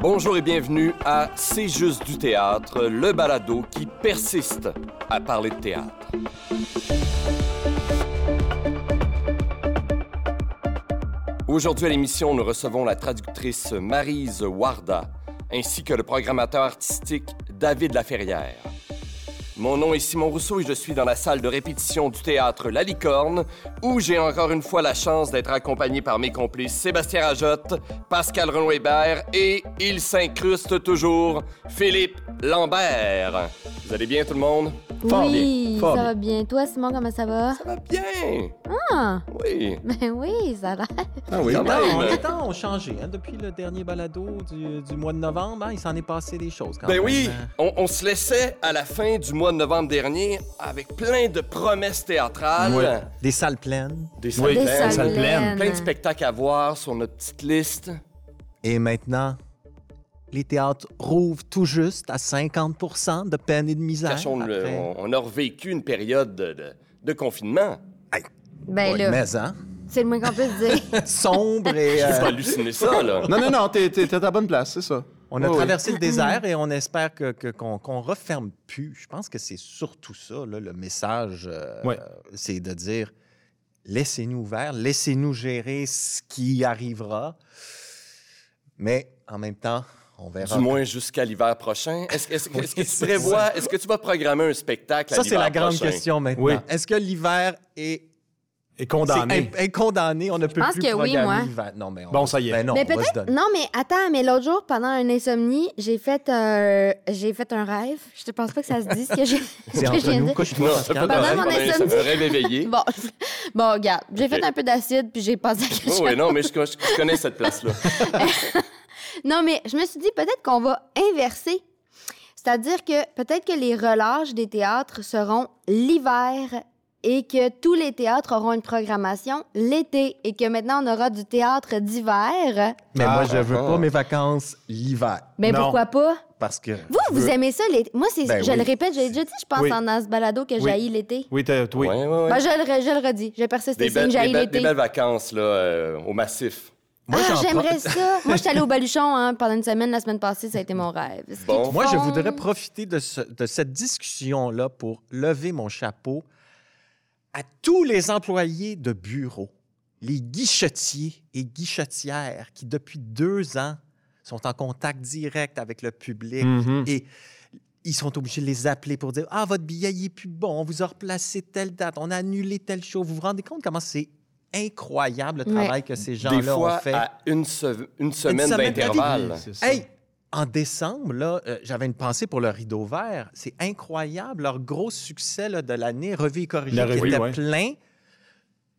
Bonjour et bienvenue à C'est juste du théâtre, le balado qui persiste à parler de théâtre. Aujourd'hui à l'émission, nous recevons la traductrice Marise Warda ainsi que le programmateur artistique David Laferrière. Mon nom est Simon Rousseau et je suis dans la salle de répétition du théâtre La Licorne, où j'ai encore une fois la chance d'être accompagné par mes complices Sébastien Rajotte, Pascal Renaud-Hébert et il s'incruste toujours, Philippe Lambert. Vous allez bien tout le monde? Fort oui, bien, fort ça bien. va bien. Toi, Simon, comment ça va? Ça va bien! Ah, Oui. ben oui, ça a l'air. Ah oui, les temps ont changé. hein, depuis le dernier balado du, du mois de novembre, hein, il s'en est passé des choses quand Ben même. oui, hein. on, on se laissait à la fin du mois de novembre dernier avec plein de promesses théâtrales. Des salles pleines. Des pleines, salles pleines. plein de spectacles à voir sur notre petite liste. Et maintenant, les théâtres rouvrent tout juste à 50% de peine et de misère. Après- on, on a revécu une période de, de- de confinement. Ben Ouais, là, mais, hein, c'est le moins qu'on puisse dire. sombre et... Euh, pas halluciné ça, là. Non, non, non, t'es, t'es, t'es à la bonne place, c'est ça. On a oui. traversé le désert et on espère que, que- qu'on, qu'on referme plus. Je pense que c'est surtout ça, là, le message. euh, Ouais. c'est de dire laissez-nous ouverts, laissez-nous gérer ce qui arrivera. Mais en même temps, on verra. Du moins jusqu'à l'hiver prochain. Est-ce, est-ce- est-ce que tu prévois, est-ce que tu vas programmer un spectacle à Ça, c'est la grande prochain? question maintenant. Oui. Est-ce que l'hiver est, Et condamné? c'est in- incondamné? On ne peut pense plus que oui, programmer moi. l'hiver. Non, mais on, Bon, ça y est. Ben non, mais peut-être. Non, mais attends, mais l'autre jour, pendant un insomnie, j'ai fait, un- j'ai fait un rêve. Je ne pense pas que ça se dit ce que j'ai. C'est ce que entre nous. Couche-toi. Pendant mon insomnie. un rêve éveillé. Bon, bon, regarde, j'ai fait un peu d'acide, puis j'ai passé à quelque Oh, chose. oui, non, mais je, je- je connais cette place-là. Non, mais je me suis dit peut-être qu'on va inverser. C'est-à-dire que peut-être que les relâches des théâtres seront l'hiver et que tous les théâtres auront une programmation l'été et que maintenant on aura du théâtre d'hiver. Mais moi, Ah, je veux pas mes vacances l'hiver. Mais pourquoi pas? Parce que. Vous, vous veux- aimez ça l'été? Moi, c'est, Ben je oui. le répète, j'ai déjà dit, je pense Oui. en dans ce balado que Oui. j'haïs l'été. Oui, t'as, oui. Ouais. Ben, je, le, je le redis, je persiste des, ici, j'haïs l'été. des belles vacances, là, euh, au massif. Moi, ah, j'aimerais pro- ça. Moi, je suis allée au Baluchon hein, pendant une semaine la semaine passée, ça a été mon rêve. Bon. Moi, je voudrais profiter de, ce- de cette discussion-là pour lever mon chapeau à tous les employés de bureau, les guichetiers et guichetières qui, depuis deux ans, sont en contact direct avec le public Mhm. et ils sont obligés de les appeler pour dire Ah, votre billet il est plus bon, on vous a replacé telle date, on a annulé telle chose. Vous vous rendez compte comment c'est incroyable le Ouais. travail que ces gens-là ont fait? à une, se- une semaine semaine d'intervalle. Hey, en décembre, là, euh, j'avais une pensée pour le rideau vert. C'est incroyable, leur gros succès là, de l'année, Revue et corrigé, La qui était ouais. plein.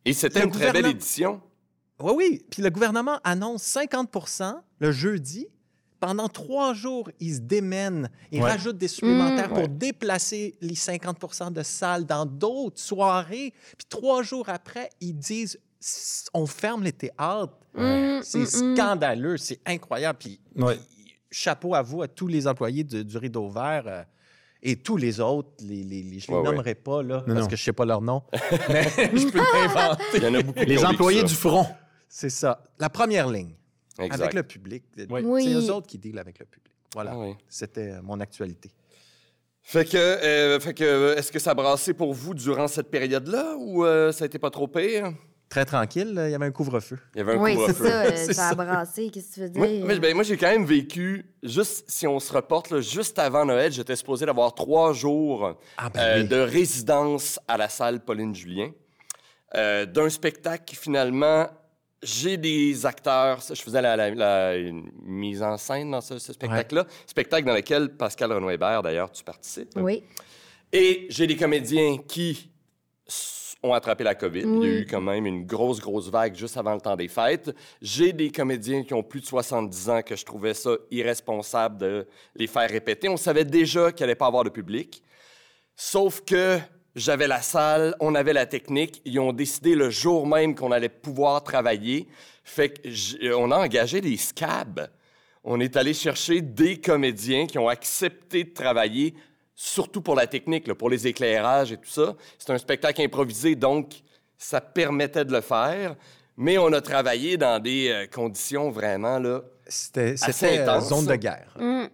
Et c'était une très belle édition. Oui, oui. Puis le gouvernement annonce 50% le jeudi. Pendant trois jours, ils se démènent. Ils Ouais. rajoutent des supplémentaires Mmh. pour déplacer les 50% de salles dans d'autres soirées. Puis trois jours après, ils disent on ferme les théâtres. Mmh, C'est mmh, mmh. scandaleux, c'est incroyable. Puis Ouais. chapeau à vous, à tous les employés de- du Rideau Vert euh, et tous les autres. Les, les, les- je ne les Ouais, nommerai pas, là, Non, parce non. que je ne sais pas leur nom. mais je peux l'inventer. Il y en a beaucoup qui Les employés du front. C'est ça. La première ligne, Exact. avec le public. Oui. Oui. C'est eux autres qui dealent avec le public. Voilà. Ah oui. C'était euh, mon actualité. Fait que, euh, fait que, euh, est-ce que ça a brassé pour vous durant cette période-là ou euh, ça a été pas trop pire? Très tranquille, il y avait un couvre-feu. Il y avait un Oui, c'est couvre-feu. ça, C'est ça a ça. brassé, qu'est-ce que tu veux dire? Moi, moi, ben, moi, j'ai quand même vécu, juste si on se reporte, là, juste avant Noël, j'étais supposé d'avoir trois jours Ah, ben euh, oui. de résidence à la salle Pauline Julien, euh, d'un spectacle qui finalement, j'ai des acteurs, je faisais la, la- la- une mise en scène dans ce, ce spectacle-là, spectacle dans lequel Pascal Renoir-Hébert, d'ailleurs, tu participes. Oui. Et j'ai des comédiens qui ont attrapé la COVID. Il y a eu quand même une grosse, grosse vague juste avant le temps des fêtes. J'ai des comédiens qui ont plus de 70 ans que je trouvais ça irresponsable de les faire répéter. On savait déjà qu'il allait pas avoir de public. Sauf que j'avais la salle, on avait la technique. Ils ont décidé le jour même qu'on allait pouvoir travailler. Fait que j- on a engagé des scabs. On est allé chercher des comédiens qui ont accepté de travailler, surtout pour la technique, là, pour les éclairages et tout ça. C'est un spectacle improvisé, donc ça permettait de le faire. Mais on a travaillé dans des euh, conditions vraiment là, C'était Assez c'était, euh, intense. zone de guerre. Mm.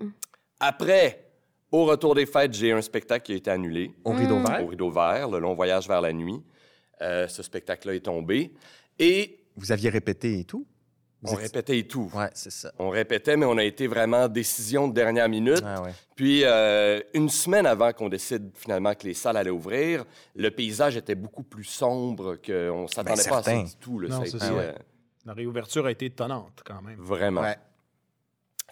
Après, au retour des fêtes, j'ai un spectacle qui a été annulé. Au rideau vert? Au rideau vert, le long voyage vers la nuit. Euh, ce spectacle-là est tombé. Et Vous aviez répété et tout? Vous on répétait et tout. Ouais, c'est ça. On répétait, mais on a été vraiment décision de dernière minute. Ah ouais. Puis, euh, une semaine avant qu'on décide finalement que les salles allaient ouvrir, le paysage était beaucoup plus sombre qu'on ne s'attendait pas à ça du tout. là. Non, Ça a c'est été, ça. euh, La réouverture a été étonnante quand même. vraiment. Ouais.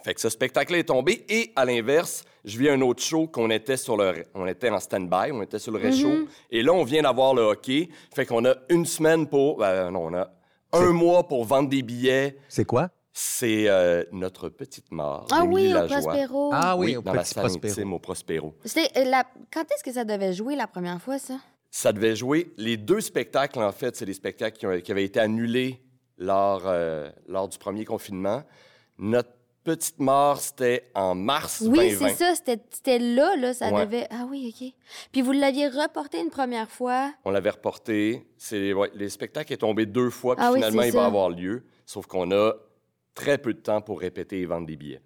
Fait que ce spectacle est tombé. Et à l'inverse, je vis un autre show qu'on était sur le, on était en stand-by, on était sur le réchaud. Et là, on vient d'avoir le hockey. Fait qu'on a une semaine pour, ben, non, on a un mois pour vendre des billets. C'est quoi? C'est euh, notre petite mort. Ah d'Émilie oui, au. Prospero. Ah oui, au dans la salle Prospero. au Prospero. Euh, la... Quand est-ce que ça devait jouer la première fois, ça? Ça devait jouer. Les deux spectacles, en fait, c'est des spectacles qui, ont- qui avaient été annulés lors, euh, lors du premier confinement. Notre petite mort, c'était en mars Oui, 2020. c'est ça. C'était, c'était là, là. Ça Ouais. devait. Ah oui, OK. Puis vous l'aviez reporté une première fois? On l'avait reporté. C'est ouais, les spectacles est tombé deux fois, puis Ah finalement, c'est il va avoir lieu. Sauf qu'on a très peu de temps pour répéter et vendre des billets.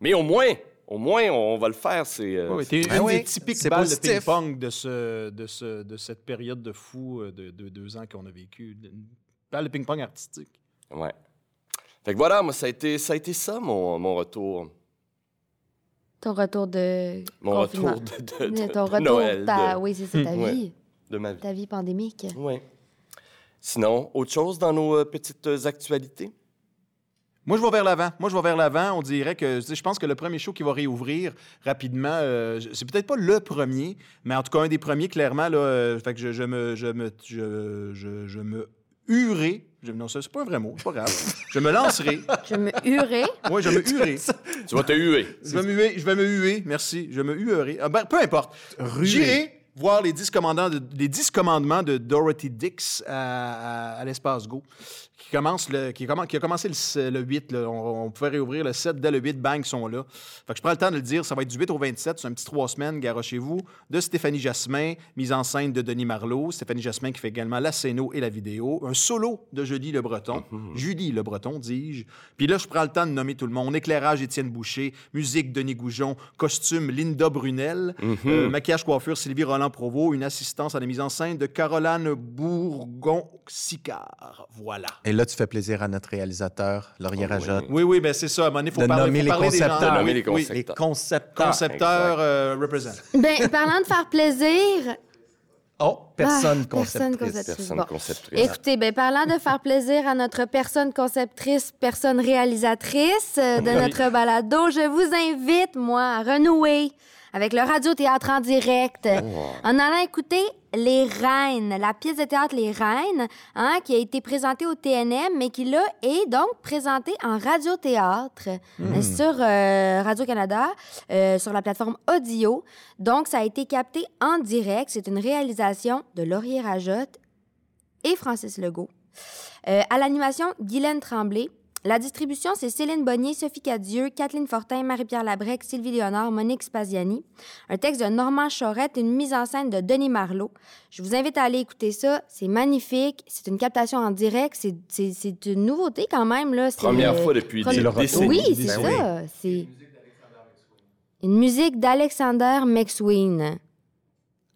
Mais au moins, au moins, on va le faire. C'est euh, t'es Ah une oui, des typiques c'est balles positif. de ping-pong de, ce, de, ce, de cette période de fou euh, de, de deux ans qu'on a vécu. Une balle de ping-pong artistique. ouais. Fait que voilà, moi, ça a été ça, a été ça mon, mon retour. Ton retour de. Mon confinement. retour de, de- de- Ton de retour. Noël, ta- de, Oui, c'est ça, ta Ouais. vie. de ma vie. Ta vie pandémique. Ouais. Sinon, autre chose dans nos euh, petites euh, actualités? Moi, je vais vers l'avant. Moi, je vais vers l'avant. On dirait que je pense que le premier show qui va réouvrir rapidement, euh, c'est peut-être pas le premier, mais en tout cas un des premiers clairement. Là, euh, fait que je, je me, je me, je, je, je me huerai. Je, non, c'est pas un vrai mot. C'est pas grave. je me lancerai. Je me hurais. Oui, je me huerai. Tu vas te huer. Je vais me huer. Je vais me huer. Merci. Je me huerai. Ah, ben, peu importe. J'irai voir les 10, commandants de- les 10 commandements de Dorothy Dix à, à- à l'espace Go, qui, commence le, qui, qui a commencé le, le 8. là. On, on pouvait réouvrir le 7 dès le 8. Bang, ils sont là. Fait que je prends le temps de le dire. Ça va être du 8 au 27. C'est un petit trois semaines, garochez-vous, de Stéphanie Jasmin, mise en scène de Denis Marlowe. Stéphanie Jasmin qui fait également la scéno et la vidéo. Un solo de Julie Le Breton. Julie Le Breton, dis-je. Puis là, je prends le temps de nommer tout le monde. Éclairage, Étienne Boucher. Musique, Denis Goujon. Costume, Linda Brunel. Euh, maquillage, coiffure, Sylvie Roland-Provost. Une assistance à la mise en scène de Caroline Bourgon-Sicard. Voilà. Et là, tu fais plaisir à notre réalisateur, Laurier Oh, oui. Rajotte. Oui, oui, ben c'est ça. À un moment donné, il faut De parler, nommer faut les parler des gens. concepteurs. De nommer les oui. concepteurs. Les concepteurs. Concepteur euh, represent. Ben, parlant de faire plaisir. Oh, personne Ah, personne conceptrice. Personne Bon. conceptrice. Écoutez, ben, parlant de faire plaisir à notre personne conceptrice, personne réalisatrice euh, de Oui. notre balado, je vous invite, moi, à renouer avec le radio-théâtre en direct en allant écouter Les Reines, la pièce de théâtre Les Reines, hein, qui a été présentée au TNM, mais qui, là, est donc présentée en radio-théâtre euh, sur euh, Radio-Canada, euh, sur la plateforme audio. Donc, ça a été capté en direct. C'est une réalisation de Laurier Rajotte et Francis Legault. Euh, à l'animation, Guylaine Tremblay. La distribution, c'est Céline Bonnier, Sophie Cadieux, Kathleen Fortin, Marie-Pierre Labrec, Sylvie Léonard, Monique Spaziani. Un texte de Normand Chorette, une mise en scène de Denis Marlot. Je vous invite à aller écouter ça. C'est magnifique. C'est une captation en direct. C'est- une nouveauté quand même. Là. Première euh, fois depuis des décennies. Oui, Ben c'est oui. ça. C'est une musique d'Alexander McSween.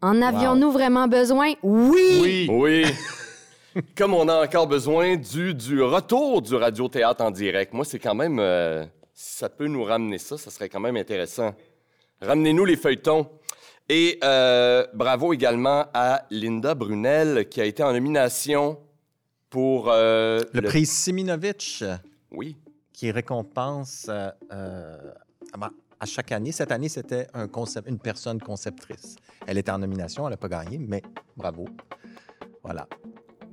En avions-nous vraiment besoin? Oui! Oui. Oui. Comme on a encore besoin du, du retour du radio-théâtre en direct. Moi, c'est quand même... euh, si ça peut nous ramener ça, ça serait quand même intéressant. Ramenez-nous les feuilletons. Et euh, bravo également à Linda Brunel, qui a été en nomination pour... euh, Le, prix Siminovitch, Oui. qui récompense à chaque année. Cette année, c'était un concept, une personne conceptrice. Elle était en nomination, elle n'a pas gagné, mais bravo. Voilà.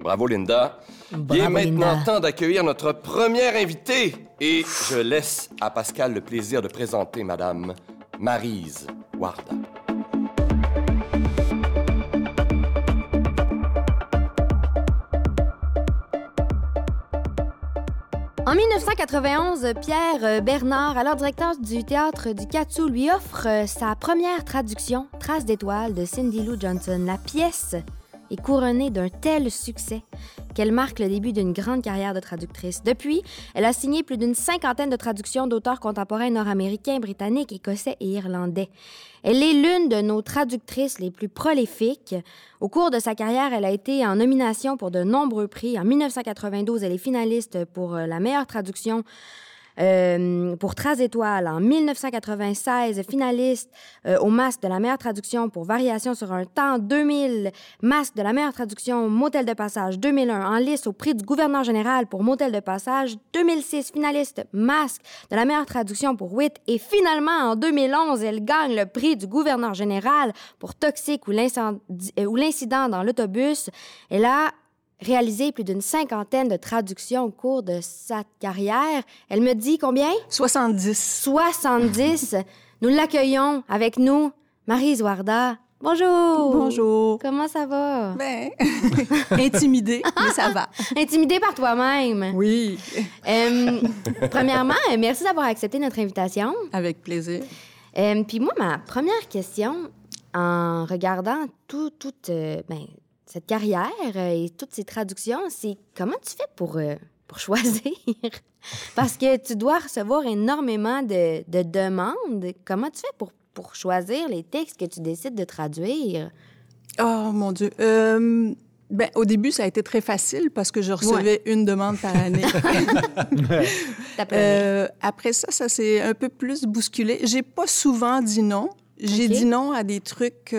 Bravo, Linda. Il est maintenant Linda. temps d'accueillir notre première invitée. Et je laisse à Pascal le plaisir de présenter Madame Marise Warda. En 1991, Pierre euh, Bernard, alors directeur du théâtre du Katsu, lui offre euh, sa première traduction, Traces d'étoiles, de Cindy Lou Johnson. La pièce est couronnée d'un tel succès qu'elle marque le début d'une grande carrière de traductrice. Depuis, elle a signé plus d'une cinquantaine de traductions d'auteurs contemporains nord-américains, britanniques, écossais et irlandais. Elle est l'une de nos traductrices les plus prolifiques. Au cours de sa carrière, elle a été en nomination pour de nombreux prix. En 1992, elle est finaliste pour euh, la meilleure traduction euh, pour 13 étoiles. En 1996, finaliste euh, au masque de la meilleure traduction pour Variation sur un temps. 2000, masque de la meilleure traduction Motel de passage. 2001, en lice au prix du gouverneur général pour Motel de passage. 2006, finaliste masque de la meilleure traduction pour Wit. Et finalement, en 2011, elle gagne le prix du gouverneur général pour Toxique ou l'incident dans l'autobus. Elle a réalisé plus d'une cinquantaine de traductions au cours de sa carrière. Elle me dit combien? 70. 70. nous l'accueillons avec nous, Marie Zouarda. Bonjour. Bonjour. Comment ça va? Ben, intimidée, mais ça va. Intimidée par toi-même. Oui. Euh, premièrement, merci d'avoir accepté notre invitation. Avec plaisir. Euh, puis moi, ma première question, en regardant tout, tout, euh, ben, cette carrière euh, et toutes ces traductions, c'est comment tu fais pour, euh, pour choisir? Parce que tu dois recevoir énormément de, de, demandes. Comment tu fais pour, pour choisir les textes que tu décides de traduire? Oh mon Dieu. Euh, ben, au début, ça a été très facile parce que je recevais une demande par année. euh, après ça, ça s'est un peu plus bousculé. J'ai pas souvent dit non. J'ai dit non à des trucs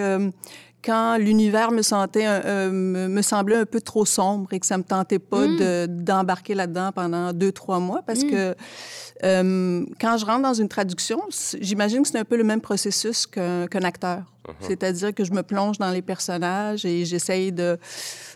quand l'univers me sentait me, semblait un peu trop sombre et que ça me tentait pas mm. de, d'embarquer là-dedans pendant deux trois mois parce mm. que euh, quand je rentre dans une traduction, j'imagine que c'est un peu le même processus qu'un, acteur. Uh-huh. C'est-à-dire que je me plonge dans les personnages et j'essaye de,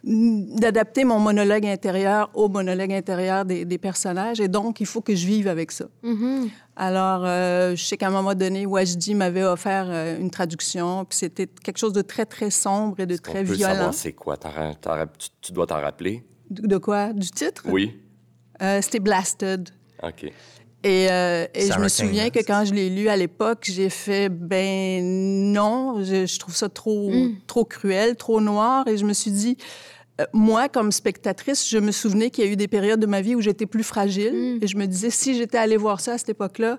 d'adapter mon monologue intérieur au monologue intérieur des, des, personnages. Et donc, il faut que je vive avec ça. Mm-hmm. Alors, euh, je sais qu'à un moment donné, Wajdi m'avait offert euh, une traduction, puis c'était quelque chose de très, très sombre et de très on peut violent. Savoir c'est quoi? tu, tu, dois t'en rappeler? De, de, quoi? Du titre? Oui. Euh, c'était Blasted. OK. Et, euh, et je me souviens que quand je l'ai lu à l'époque, j'ai fait ben non, je, je trouve ça trop mm. trop cruel, trop noir, et je me suis dit euh, moi, comme spectatrice, je me souvenais qu'il y a eu des périodes de ma vie où j'étais plus fragile, mm. et je me disais si j'étais allée voir ça à cette époque-là,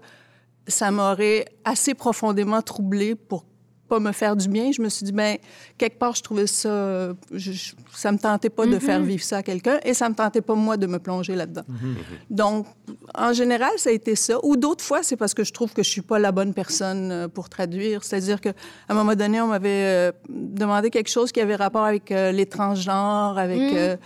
ça m'aurait assez profondément troublée pour pas me faire du bien. Je me suis dit, ben quelque part, je trouvais ça, je, ça me tentait pas de faire mm-hmm. vivre ça à quelqu'un et ça me tentait pas moi de me plonger là-dedans. Mm-hmm. Donc, en général, ça a été ça. Ou d'autres fois, c'est parce que je trouve que je suis pas la bonne personne euh, pour traduire. C'est-à-dire qu'à un moment donné, on m'avait euh, demandé quelque chose qui avait rapport avec euh, les transgenres, avec mm.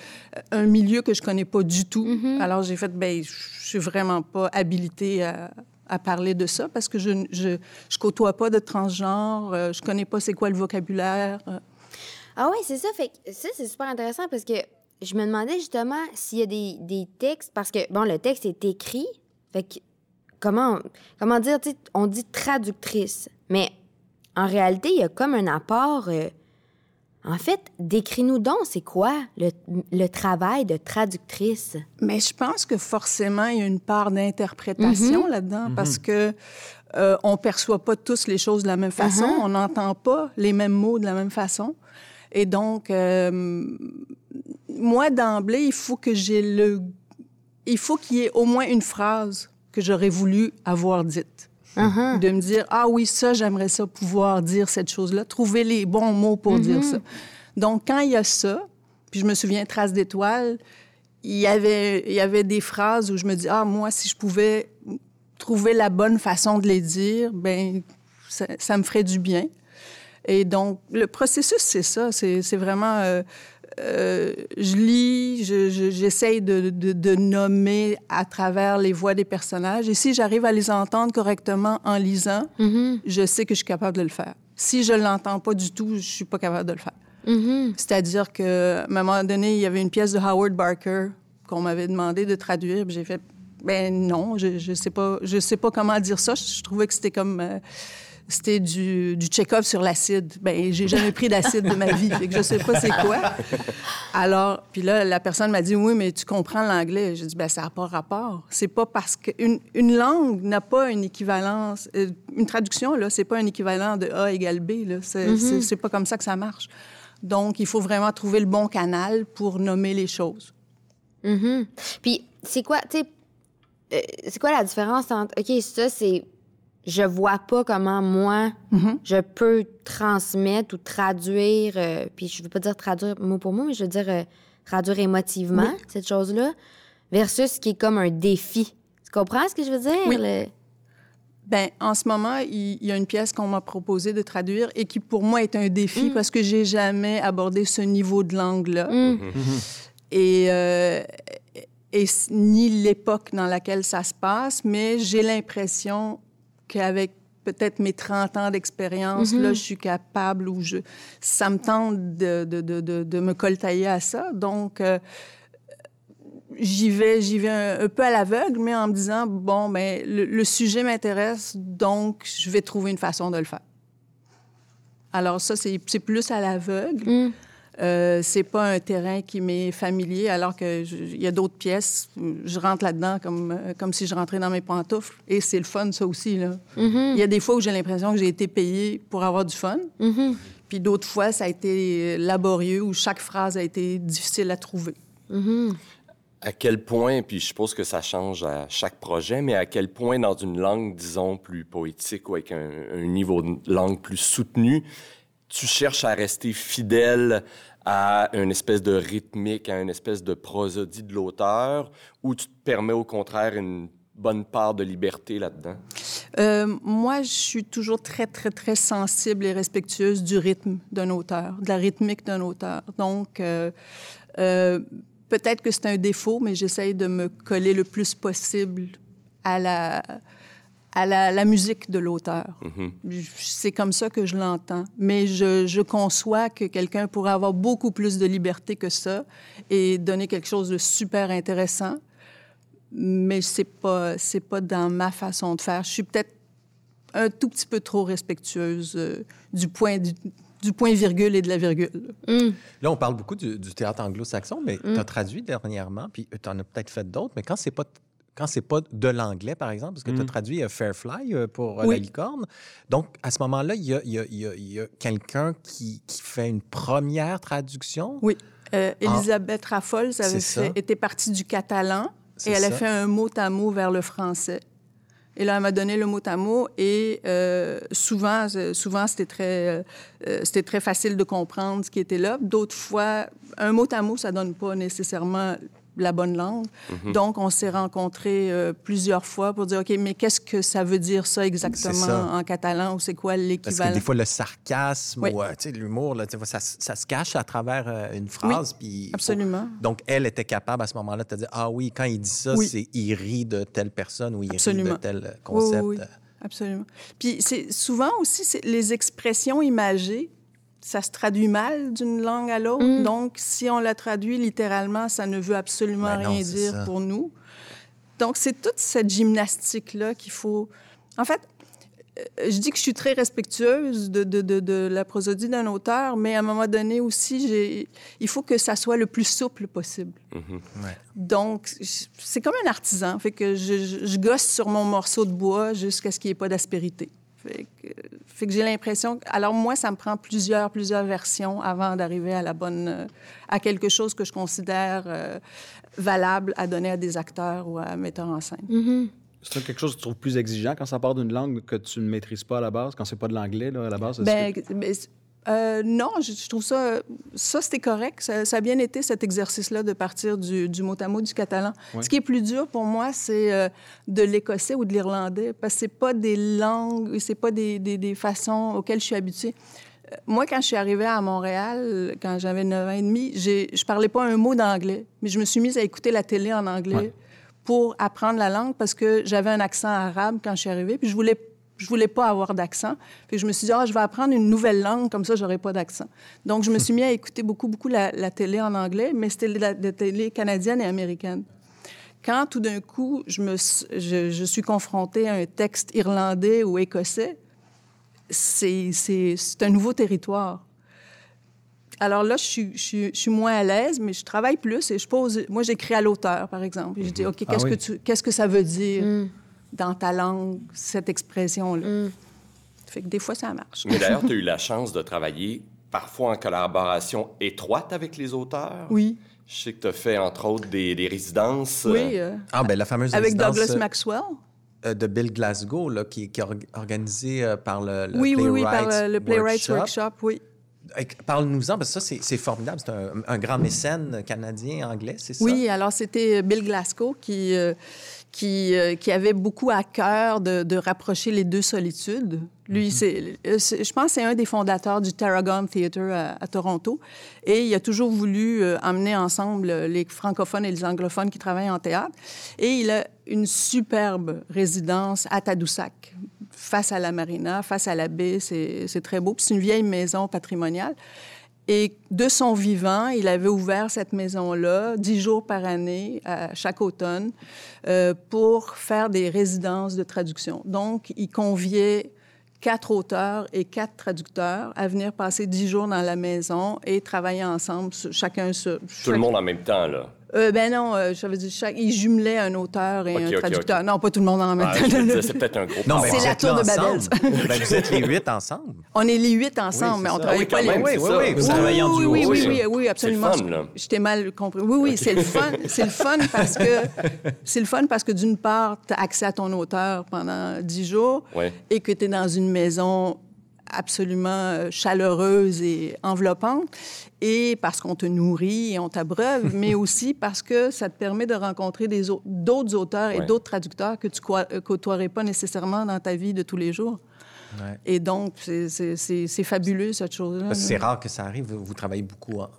un milieu que je connais pas du tout. Alors, j'ai fait, ben je suis vraiment pas habilitée à à parler de ça parce que je ne côtoie pas de transgenre, euh, je connais pas c'est quoi le vocabulaire. Euh. Ah oui, c'est ça. Fait ça, c'est super intéressant parce que je me demandais justement s'il y a des, des, textes, parce que, bon, le texte est écrit, fait que, comment, comment dire, on dit traductrice, mais en réalité, il y a comme un apport euh, en fait, décris-nous donc, c'est quoi le, travail de traductrice? Mais je pense que forcément, il y a une part d'interprétation mm-hmm. là-dedans mm-hmm. parce que euh, on perçoit pas tous les choses de la même façon, uh-huh. on n'entend pas les mêmes mots de la même façon. Et donc, euh, moi, d'emblée, il faut que j'ai le... Il faut qu'il y ait au moins une phrase que j'aurais voulu avoir dite. Uh-huh. De me dire, ah oui, ça, j'aimerais ça pouvoir dire cette chose-là, trouver les bons mots pour dire mm-hmm. ça. Donc, quand il y a ça, puis je me souviens, Trace d'étoiles, il y avait, il y avait des phrases où je me dis, ah, moi, si je pouvais trouver la bonne façon de les dire, ben ça, ça me ferait du bien. Et donc, le processus, c'est ça. C'est vraiment euh, euh, je lis, j'essaye de, de, nommer à travers les voix des personnages. Et si j'arrive à les entendre correctement en lisant, mm-hmm. je sais que je suis capable de le faire. Si je l'entends pas du tout, je suis pas capable de le faire. Mm-hmm. C'est-à-dire qu'à un moment donné, il y avait une pièce de Howard Barker qu'on m'avait demandé de traduire, j'ai fait ben non, je, je sais pas, je sais pas comment dire ça. Je, trouvais que c'était comme euh, c'était du, du check-off sur l'acide. Ben, j'ai jamais pris d'acide de ma vie, fait que je sais pas c'est quoi. Alors, puis là, la personne m'a dit, oui, mais tu comprends l'anglais. J'ai dit, ben, ça n'a pas rapport. C'est pas parce qu'une une langue n'a pas une équivalence. Euh, une traduction, là, c'est pas un équivalent de A égale B, là. C'est, mm pas comme ça que ça marche. Donc, il faut vraiment trouver le bon canal pour nommer les choses. Mhm. Puis, c'est quoi, tu sais, euh, c'est quoi la différence entre, OK, ça, c'est, je vois pas comment moi, je peux transmettre ou traduire, euh, puis je veux pas dire traduire mot pour mot, mais je veux dire euh, traduire émotivement cette chose-là, versus ce qui est comme un défi. Tu comprends ce que je veux dire? Oui. le- Ben, en ce moment, il il y a une pièce qu'on m'a proposé de traduire et qui, pour moi, est un défi parce que j'ai jamais abordé ce niveau de langue-là. Mm. Et, euh, et s- ni l'époque dans laquelle ça se passe, mais j'ai l'impression qu'avec peut-être mes 30 ans d'expérience, là, je suis capable ou je, ça me tente de, de, de, de, de me coltailler à ça. Donc, euh, j'y vais, j'y vais un, un peu à l'aveugle, mais en me disant, bon, ben, le, le sujet m'intéresse, donc je vais trouver une façon de le faire. Alors ça, c'est c'est plus à l'aveugle. Mm. Euh, c'est pas un terrain qui m'est familier, alors que je- il y a d'autres pièces. Je rentre là-dedans comme, euh, comme si je rentrais dans mes pantoufles. Et c'est le fun, ça aussi. Là. Mm-hmm. Il y a des fois où j'ai l'impression que j'ai été payée pour avoir du fun. Mm-hmm. Puis d'autres fois, ça a été laborieux, où chaque phrase a été difficile à trouver. À quel point, puis je suppose que ça change à chaque projet, mais à quel point dans une langue, disons, plus poétique ou avec un, un niveau de langue plus soutenu, tu cherches à rester fidèle à une espèce de rythmique, à une espèce de prosodie de l'auteur, ou tu te permets au contraire une bonne part de liberté là-dedans? Euh, moi, je suis toujours très, très, très sensible et respectueuse du rythme d'un auteur, de la rythmique d'un auteur. Donc, euh, euh, peut-être que c'est un défaut, mais j'essaye de me coller le plus possible à la, à la, la musique de l'auteur. Je- C'est comme ça que je l'entends. Mais je, je conçois que quelqu'un pourrait avoir beaucoup plus de liberté que ça et donner quelque chose de super intéressant mais c'est pas c'est pas dans ma façon de faire. Je suis peut-être un tout petit peu trop respectueuse euh, du point du, du point virgule et de la virgule. Là, on parle beaucoup du, du théâtre anglo-saxon, mais Mm. tu as traduit dernièrement, puis tu en as peut-être fait d'autres, mais quand c'est pas quand c'est pas de l'anglais, par exemple, parce que tu as traduit euh, Fairfly euh, pour euh, Oui. La Licorne. Donc, à ce moment-là, il y a, quelqu'un qui, qui fait une première traduction. Oui. Euh, Elisabeth Raffols avait Ah. Fait, était partie du catalan et elle a ça. fait un mot à mot vers le français. Et là, elle m'a donné le mot à mot et euh, souvent, souvent c'était très, euh, c'était très facile de comprendre ce qui était là. D'autres fois, un mot à mot, ça donne pas nécessairement la bonne langue. Mhm. Donc, on s'est rencontrés euh, plusieurs fois pour dire, OK, mais qu'est-ce que ça veut dire ça exactement ça. en catalan ou c'est quoi Parce que l'équivalent? des fois, le sarcasme Oui. ou euh, l'humour, ça, ça se cache à travers euh, une phrase. faut- absolument. Donc, elle était capable à ce moment-là de te dire Ah oui, quand il dit ça, Oui. c'est il rit de telle personne ou il rit de tel concept. Absolument. Puis c'est souvent aussi les expressions imagées, ça se traduit mal d'une langue à l'autre. Mm. Donc si on la traduit littéralement, ça ne veut absolument Ben non, rien dire ça. pour nous. Donc c'est toute cette gymnastique là qu'il faut. En fait, euh, je dis que je suis très respectueuse de, de, de, de la prosodie d'un auteur, mais à un moment donné aussi, il faut que ça soit le plus souple possible. Ouais. Donc, c'est comme un artisan. Fait que je, je- je gosse sur mon morceau de bois jusqu'à ce qu'il n'y ait pas d'aspérité. Fait que, fait que j'ai l'impression... que- Alors, moi, ça me prend plusieurs, plusieurs versions avant d'arriver à la bonne... euh, à quelque chose que je considère euh, valable à donner à des acteurs ou à metteurs en scène. Mm-hmm. C'est quelque chose que tu trouves plus exigeant quand ça part d'une langue que tu ne maîtrises pas à la base, quand c'est pas de l'anglais là, à la base? que- euh, non, je, je trouve ça... Ça, c'était correct. Ça, ça a bien été, cet exercice-là, de partir du, du mot à mot du catalan. Ce qui est plus dur pour moi, c'est euh, de l'écossais ou de l'irlandais, parce que c'est pas des langues, c'est pas des, des, des façons auxquelles je suis habituée. Euh, Moi, quand je suis arrivée à Montréal, quand j'avais 9 ans et demi, je parlais pas un mot d'anglais, mais je me suis mise à écouter la télé en anglais pour apprendre la langue parce que j'avais un accent arabe quand je suis arrivée, puis je voulais je voulais pas avoir d'accent. Puis je me suis dit, ah, je vais apprendre une nouvelle langue, comme ça, j'aurai pas d'accent. Donc, je me suis mis à écouter beaucoup, beaucoup la, la télé en anglais, mais c'était la, la télé canadienne et américaine. Quand tout d'un coup, je, me, je, je suis confrontée à un texte irlandais ou écossais, c'est c'est- c'est un nouveau territoire. Alors là, je suis, je, suis, je suis moins à l'aise, mais je travaille plus et je pose. Moi, j'écris à l'auteur, par exemple. Et je dis, OK, Ah qu'est-ce oui. que tu, qu'est-ce que ça veut dire? Dans ta langue, cette expression-là? Fait que des fois, ça marche. Mais d'ailleurs, tu as eu la chance de travailler parfois en collaboration étroite avec les auteurs? Oui. Je sais que tu as fait, entre autres, des, des résidences. euh, Oui, euh, Ah, ben la fameuse avec résidence, Douglas euh, Maxwell. euh, de Bill Glasgow, là, qui, qui est org- organisée euh, par le, le Oui, oui, oui, par Playwrights le, le Playwrights Workshop, oui. Euh, Parle-nous-en, parce que ça, c'est- c'est formidable. C'est un, un grand mécène canadien, anglais, c'est ça? Oui, alors c'était Bill Glasgow qui, euh, qui, euh, qui avait beaucoup à cœur de, de rapprocher les deux solitudes. Lui, c'est, euh, c'est- je pense que c'est un des fondateurs du Tarragon Theatre à, à Toronto. Et il a toujours voulu euh, emmener ensemble les francophones et les anglophones qui travaillent en théâtre. Et il a une superbe résidence à Tadoussac, face à la marina, face à la baie. C'est, c'est très beau. Puis c'est une vieille maison patrimoniale. Et de son vivant, il avait ouvert cette maison-là dix jours par année, à chaque automne, euh, pour faire des résidences de traduction. Donc, il conviait quatre auteurs et quatre traducteurs à venir passer dix jours dans la maison et travailler ensemble, chacun sur... Tout le monde en même temps, là. Euh, ben non, euh, je veux dire, chaque... il jumelait un auteur et un traducteur. Non, pas tout le monde en même Ah, temps. c'est peut-être un gros Non, C'est la tour de Babel. Ben, vous êtes les huit ensemble. On est les huit ensemble, Oui, mais on ça. travaille Ah oui, pas les même, Oui, oui, oui, vous travaillez en oui, duo. Oui, oui, oui. oui, oui, absolument. C'est le fun, là. Je t'ai mal compris. Oui, oui, c'est le fun. C'est le fun parce que c'est le fun parce que d'une part, tu as accès à ton auteur pendant dix jours Ouais. et que tu es dans une maison absolument euh, chaleureuse et enveloppante, et parce qu'on te nourrit et on t'abreuve, mais aussi parce que ça te permet de rencontrer d'autres auteurs et Ouais. d'autres traducteurs que tu euh, côtoierais pas nécessairement dans ta vie de tous les jours. Ouais. Et donc, c'est- fabuleux, cette chose-là. C'est rare que ça arrive. Vous, vous travaillez beaucoup en,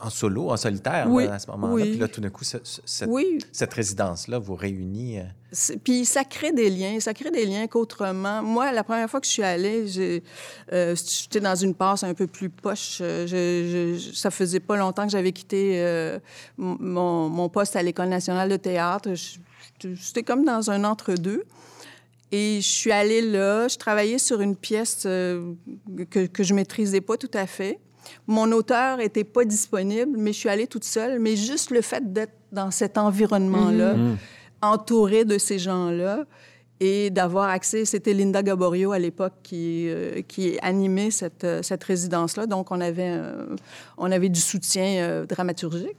en solo, en solitaire Oui, là, à ce moment-là. oui. Puis là, tout d'un coup, ce- ce- cette, Oui, cette résidence-là vous réunit. euh, Puis ça crée des liens, ça crée des liens qu'autrement. Moi, la première fois que je suis allée, euh, j'étais dans une passe un peu plus poche. Euh, je- je- ça faisait pas longtemps que j'avais quitté euh, mon, mon poste à l'École nationale de théâtre. J'étais comme dans un entre-deux. Et je suis allée là, je travaillais sur une pièce euh, que, que je maîtrisais pas tout à fait. Mon auteur était pas disponible, mais je suis allée toute seule. Mais juste le fait d'être dans cet environnement-là, entourée de ces gens-là, et d'avoir accès, c'était Linda Gaborio à l'époque qui, euh, qui animait cette, euh, cette résidence-là. Donc, on avait, euh, on avait du soutien euh, dramaturgique.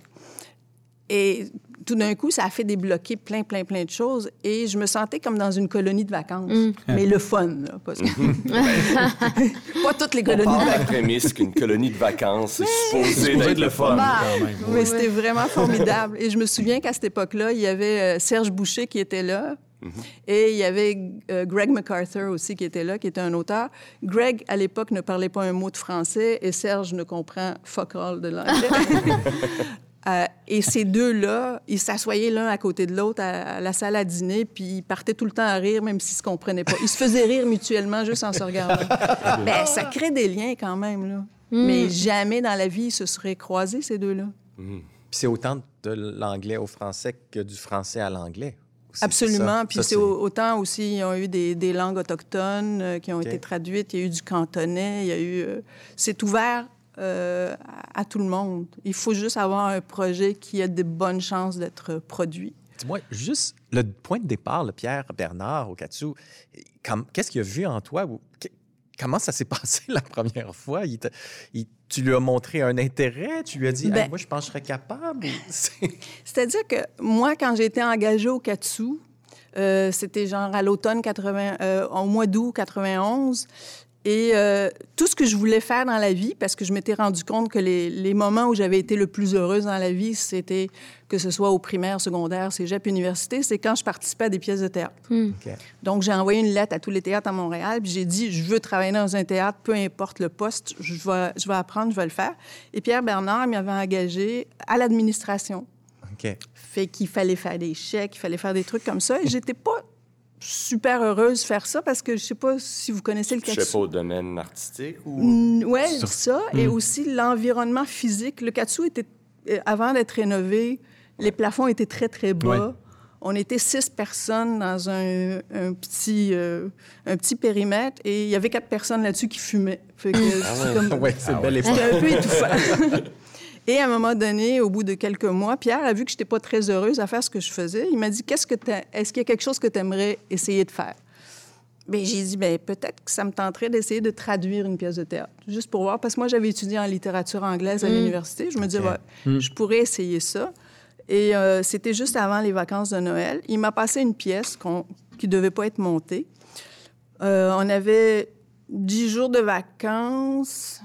Et tout d'un coup, ça a fait débloquer plein, plein, plein de choses. Et je me sentais comme dans une colonie de vacances. Mais le fun, là. Pas, pas toutes les On colonies part de de la vacances. prémisse qu'une colonie de vacances c'est supposé supposé d'être être le le fun. Bah, quand même. mais c'était vraiment formidable. Et je me souviens qu'à cette époque-là, il y avait euh, Serge Boucher qui était là. Et il y avait euh, Greg MacArthur aussi qui était là, qui était un auteur. Greg, à l'époque, ne parlait pas un mot de français et Serge ne comprend fuck all de l'anglais. Euh, et ces deux-là, ils s'assoyaient l'un à côté de l'autre à, à la salle à dîner, puis ils partaient tout le temps à rire, même s'ils se comprenaient pas. Ils se faisaient rire mutuellement juste en se regardant. ben, ça crée des liens quand même, là. Mais jamais dans la vie, ils se seraient croisés, ces deux-là. Puis c'est autant de l'anglais au français que du français à l'anglais. Absolument. Puis c'est au- autant aussi, ils ont eu des, des langues autochtones euh, qui ont été traduites. Il y a eu du cantonais. Il y a eu. euh, c'est ouvert euh, à, tout le monde. Il faut juste avoir un projet qui a de bonnes chances d'être produit. Dis-moi, juste le point de départ, le Pierre Bernard au Katsu, comme- qu'est-ce qu'il a vu en toi? comment ça s'est passé la première fois? Il te- il- tu lui as montré un intérêt? Tu lui as dit, Hey, Ben- moi, je pense que je serais capable? C'est-à-dire que moi, quand j'ai été engagée au Katsu, euh, c'était genre à l'automne 80, euh, au mois d'août 91. Et euh, tout ce que je voulais faire dans la vie, parce que je m'étais rendu compte que les, les moments où j'avais été le plus heureuse dans la vie, c'était que ce soit au primaire, secondaire, cégep, université, c'est quand je participais à des pièces de théâtre. OK. Donc, j'ai envoyé une lettre à tous les théâtres à Montréal, puis j'ai dit, je veux travailler dans un théâtre, peu importe le poste, je vais, je vais apprendre, je vais le faire. Et Pierre Bernard m'avait engagé à l'administration. OK. Fait qu'il fallait faire des chèques, il fallait faire des trucs comme ça. Et j'étais pas super heureuse de faire ça parce que je sais pas si vous connaissez le Je sais katsu. pas au domaine artistique ou. Ouais, ça. Et aussi l'environnement physique. Le katsu était, euh, avant d'être rénové, les plafonds étaient très, très bas. Ouais. On était six personnes dans un, un petit, euh, un petit périmètre et il y avait quatre personnes là-dessus qui fumaient. Fait que c'est comme- Ouais, c'est une belle époque. c'était un peu étouffant. Et à un moment donné, au bout de quelques mois, Pierre a vu que je n'étais pas très heureuse à faire ce que je faisais. Il m'a dit Qu'est-ce que Est-ce qu'il y a quelque chose que tu aimerais essayer de faire? Ben, j'ai dit, ben, peut-être que ça me tenterait d'essayer de traduire une pièce de théâtre, juste pour voir, parce que moi, j'avais étudié en littérature anglaise à l'université. Je me disais, ouais, je pourrais essayer ça. Et euh, c'était juste avant les vacances de Noël. Il m'a passé une pièce qui ne devait pas être montée. Euh, on avait dix jours de vacances.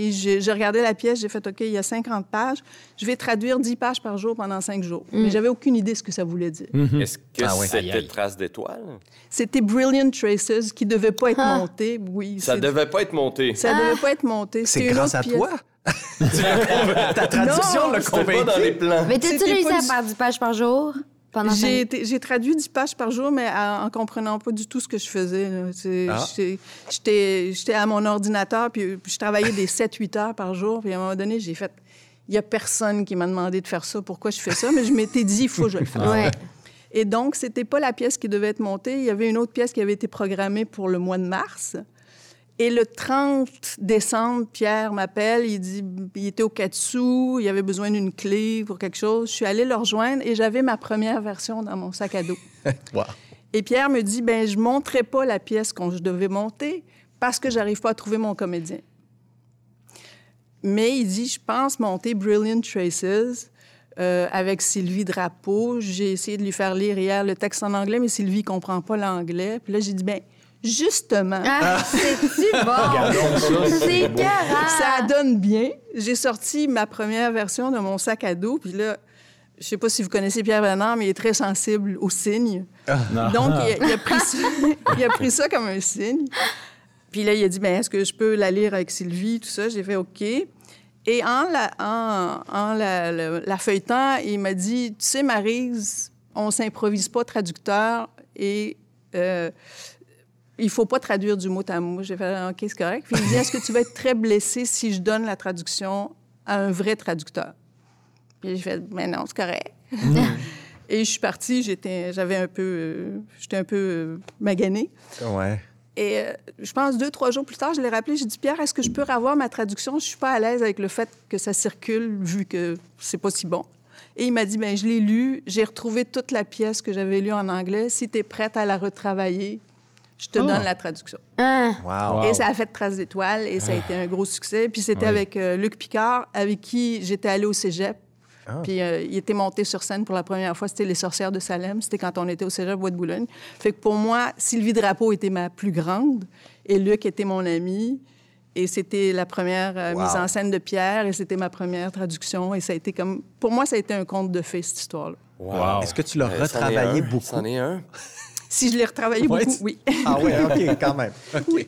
Et j'ai j'ai regardé la pièce, j'ai fait, OK, il y a 50 pages. Je vais traduire 10 pages par jour pendant cinq jours. Mais j'avais aucune idée de ce que ça voulait dire. Est-ce que Ah ouais. c'était Aïe, aïe. Trace d'étoiles? C'était Brilliant Traces qui ne devait pas être monté. Oui, Ça c'est- devait pas être monté. ça devait pas être monté. C'est grâce autre à pièce. toi? Ta traduction Non, l'a C'était pas dans convaincu. les plans. Mais réussi pas à faire 10 pages par jour? J'ai traduit 10 pages par jour, mais en, en comprenant pas du tout ce que je faisais. Ah. j'étais- J'étais j'étais à mon ordinateur, puis, puis je travaillais des 7-8 heures par jour. Puis à un moment donné, j'ai fait... Il n'y a personne qui m'a demandé de faire ça. Pourquoi je fais ça? Mais je m'étais dit, il faut que je le fasse. Ouais. Et donc, c'était pas la pièce qui devait être montée. Il y avait une autre pièce qui avait été programmée pour le mois de mars. Et le 30 décembre, Pierre m'appelle, il dit, il était au Katsu, il avait besoin d'une clé pour quelque chose. Je suis allée le rejoindre et j'avais ma première version dans mon sac à dos. Wow. Et Pierre me dit, ben je monterai pas la pièce qu'on je devais monter parce que j'arrive pas à trouver mon comédien. Mais il dit, je pense monter Brilliant Traces euh, avec Sylvie Drapeau. J'ai essayé de lui faire lire hier le texte en anglais, mais Sylvie comprend pas l'anglais. Puis là, j'ai dit, ben justement, Ah, c'est-tu bon? C'est ça donne bien. J'ai sorti ma première version de mon sac à dos, puis là, je sais pas si vous connaissez Pierre Bernard, mais il est très sensible aux signes. Donc, il a, il a pris ça, il a pris ça comme un signe. Puis là, il a dit, ben est-ce que je peux la lire avec Sylvie, tout ça? J'ai fait OK. Et en la, en, en la, la- la feuilletant, il m'a dit, tu sais, Maryse, on s'improvise pas traducteur et euh, il faut pas traduire du mot à mot. J'ai fait, OK, c'est correct. Puis il dit, est-ce que tu vas être très blessé si je donne la traduction à un vrai traducteur? Puis j'ai fait, mais non, c'est correct. Et je suis partie, j'étais, j'avais un peu, euh, j'étais un peu euh, maganée. Ouais. Et euh, je pense deux, trois jours plus tard, je l'ai rappelé, j'ai dit, Pierre, est-ce que je peux revoir ma traduction? Je suis pas à l'aise avec le fait que ça circule, vu que c'est pas si bon. Et il m'a dit, ben je l'ai lu, j'ai retrouvé toute la pièce que j'avais lue en anglais. Si tu es prête à la retravailler, je te donne la traduction. Ah, Wow. Et ça a fait Trace d'étoiles et ça a été un gros succès. Puis c'était avec euh, Luc Picard, avec qui j'étais allée au cégep. Puis euh, il était monté sur scène pour la première fois. C'était Les Sorcières de Salem. C'était quand on était au cégep Bois de Boulogne. Fait que pour moi, Sylvie Drapeau était ma plus grande et Luc était mon ami. Et c'était la première euh, Wow. mise en scène de Pierre et c'était ma première traduction. Et ça a été comme... Pour moi, ça a été un conte de fées, cette histoire-là. Wow. Est-ce que tu l'as retravaillé un, beaucoup? C'en est un. Si je l'ai retravaillé Ouais, beaucoup, tu- oui. Ah oui, OK, quand même. OK.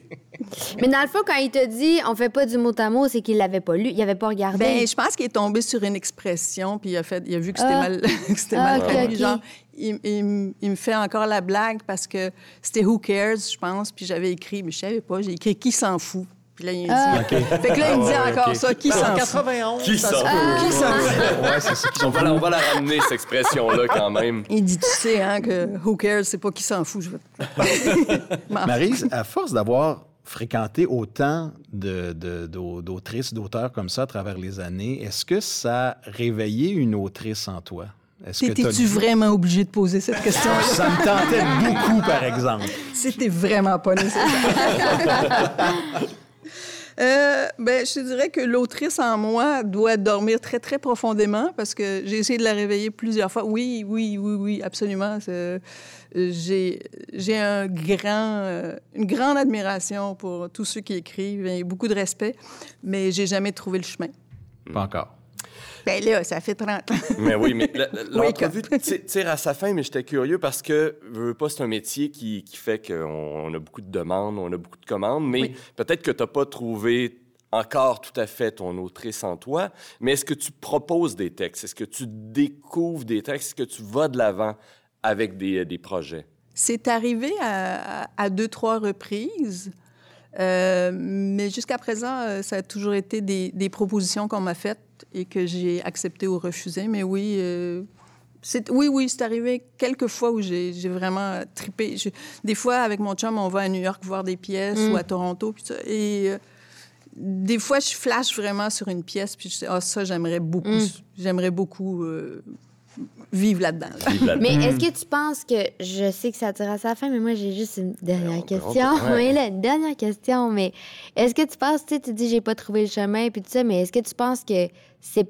Mais dans le fond, quand il te dit on fait pas du mot à mot, c'est qu'il l'avait pas lu, il avait pas regardé. Ben, je pense qu'il est tombé sur une expression, puis il a, fait, il a vu que c'était Ah. mal, que c'était Ah, mal ok, traduit. ok. Genre, il, il m- il me fait encore la blague parce que c'était Who cares, je pense, puis j'avais écrit, mais je savais pas, j'ai écrit Qui s'en fout. Puis là, il dit. Ah. Fait que là, il me dit Ah ouais, encore ça, Qui s'en en fout. 91, Qui s'en peut? Qui s'en fout. Ouais, c'est ça. On va, la, on va la ramener, cette expression-là, quand même. Il dit, tu sais, hein, que Who cares, c'est pas Qui s'en fout. Je Maryse, à force d'avoir fréquenté autant de- de- d'au- d'autrices, d'auteurs comme ça à travers les années, est-ce que ça a réveillé une autrice en toi? T'étais-tu vraiment obligé de poser cette question-là? Ça me tentait beaucoup, par exemple. C'était vraiment pas nécessaire. Euh, ben, je dirais que l'autrice en moi doit dormir très, très profondément parce que j'ai essayé de la réveiller plusieurs fois. Oui, oui, oui, oui, absolument. J'ai j'ai un grand, euh, une grande admiration pour tous ceux qui écrivent et beaucoup de respect, mais j'ai jamais trouvé le chemin. Pas encore. Ben là, ça fait 30 ans. Mais oui, mais l'entrevue ti- tire à sa fin, mais j'étais curieux parce que, veux, pas, c'est un métier qui, qui fait qu'on on a beaucoup de demandes, on a beaucoup de commandes, mais Oui. peut-être que tu n'as pas trouvé encore tout à fait ton autrice en toi, mais est-ce que tu proposes des textes? Est-ce que tu découvres des textes? Est-ce que tu vas de l'avant avec des, des projets? C'est arrivé à, à- à deux, trois reprises. Euh, mais jusqu'à présent, euh, ça a toujours été des, des propositions qu'on m'a faites et que j'ai acceptées ou refusées. Mais oui, euh, c'est, oui, oui, c'est arrivé quelques fois où j'ai, vraiment trippé. Je- des fois, avec mon chum, on va à New York voir des pièces ou à Toronto. Puis ça, et euh, des fois, je flash vraiment sur une pièce. Puis je dis, ah, ça, j'aimerais beaucoup. J'aimerais beaucoup. euh, vivre là-dedans. là. Vive la- Mais est-ce que tu penses que je sais que ça tire à sa fin, mais moi j'ai juste une dernière question. Oui, là, une dernière question. Mais est-ce que tu penses, tu sais, tu dis j'ai pas trouvé le chemin puis tout ça, mais est-ce que tu penses que c'est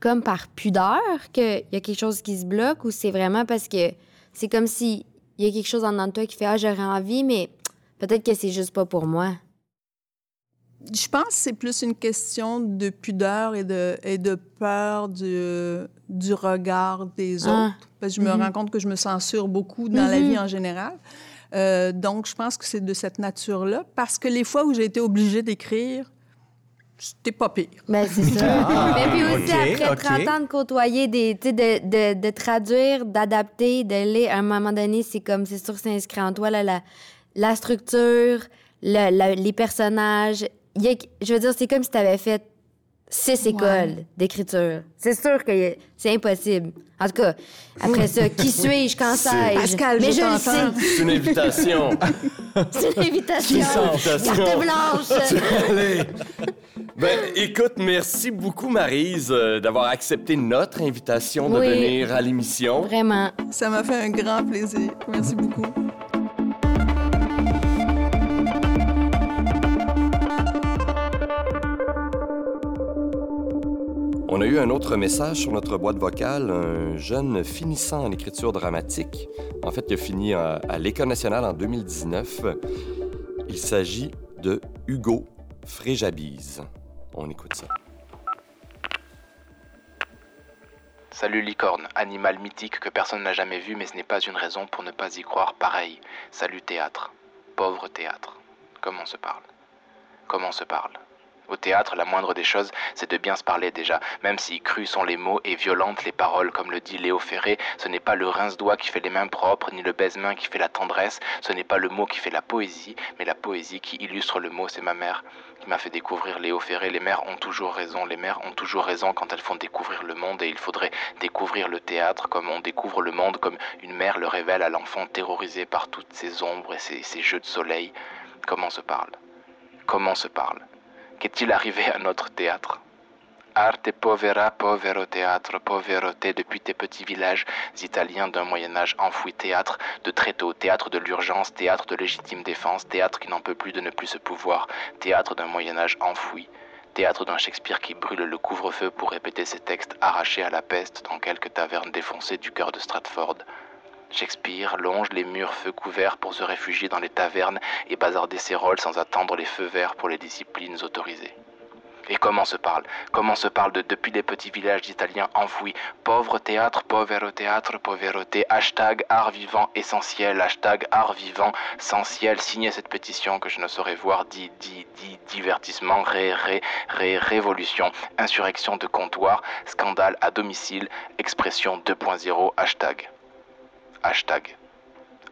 comme par pudeur qu'il y a quelque chose qui se bloque ou c'est vraiment parce que c'est comme si il y a quelque chose en dedans de toi qui fait ah j'aurais envie, mais peut-être que c'est juste pas pour moi. Je pense que c'est plus une question de pudeur et de, et de peur du, du regard des Ah. autres. Parce que je me Mhm. rends compte que je me censure beaucoup dans la vie en général. Euh, donc, je pense que c'est de cette nature-là. Parce que les fois où j'ai été obligée d'écrire, c'était pas pire. Ben, c'est ça. Ah, Mais puis aussi, après ok. 30 ans de côtoyer, des, tu sais, de, de, de traduire, d'adapter, de lire, à un moment donné, c'est comme, c'est sûr, que c'est inscrit en toi, là, la, la structure, le- la- les personnages. Y a- je veux dire, c'est comme si tu avais fait six écoles d'écriture. C'est sûr que c'est impossible. En tout cas, après ça, qui suis-je, quand sais-je? Pascal, Mais je je le sais. C'est une invitation. C'est une invitation. C'est une invitation. Carte blanche. Allez. Ben, écoute, merci beaucoup, Marise, euh, d'avoir accepté notre invitation de Oui. venir à l'émission. Vraiment. Ça m'a fait un grand plaisir. Merci beaucoup. On a eu un autre message sur notre boîte vocale, un jeune finissant en écriture dramatique. En fait, il a fini à, à l'École nationale en 2019. Il s'agit de Hugo Fréjabise. On écoute ça. Salut licorne, animal mythique que personne n'a jamais vu, mais ce n'est pas une raison pour ne pas y croire pareil. Salut théâtre, pauvre théâtre. Comment on se parle? Comment on se parle? Au théâtre, la moindre des choses, c'est de bien se parler déjà, même si crus sont les mots et violentes les paroles, comme le dit Léo Ferré, ce n'est pas le rince-doigt qui fait les mains propres, ni le baise-main qui fait la tendresse, ce n'est pas le mot qui fait la poésie, mais la poésie qui illustre le mot, c'est ma mère qui m'a fait découvrir Léo Ferré. Les mères ont toujours raison, les mères ont toujours raison quand elles font découvrir le monde et il faudrait découvrir le théâtre comme on découvre le monde, comme une mère le révèle à l'enfant terrorisé par toutes ces ombres et ces, jeux de soleil. Comment on se parle? Comment se parle? Qu'est-il arrivé à notre théâtre? Arte povera, povero théâtre, poveroté depuis tes petits villages italiens d'un Moyen-Âge enfoui théâtre de très tôt, théâtre de l'urgence, théâtre de légitime défense, théâtre qui n'en peut plus de ne plus se pouvoir, théâtre d'un Moyen-Âge enfoui, théâtre d'un Shakespeare qui brûle le couvre-feu pour répéter ses textes arrachés à la peste dans quelques tavernes défoncées du cœur de Stratford. Shakespeare longe les murs feux couverts pour se réfugier dans les tavernes et bazarder ses rôles sans attendre les feux verts pour les disciplines autorisées. Et comment se parle? Comment se parle de depuis les petits villages italiens enfouis? Pauvre théâtre, povero théâtre, poveroté, hashtag art vivant essentiel, hashtag art vivant essentiel. Signez cette pétition que je ne saurais voir, dit, dit, dit, divertissement, ré, ré, ré, révolution, insurrection de comptoir, scandale à domicile, expression 2.0, hashtag. Hashtag.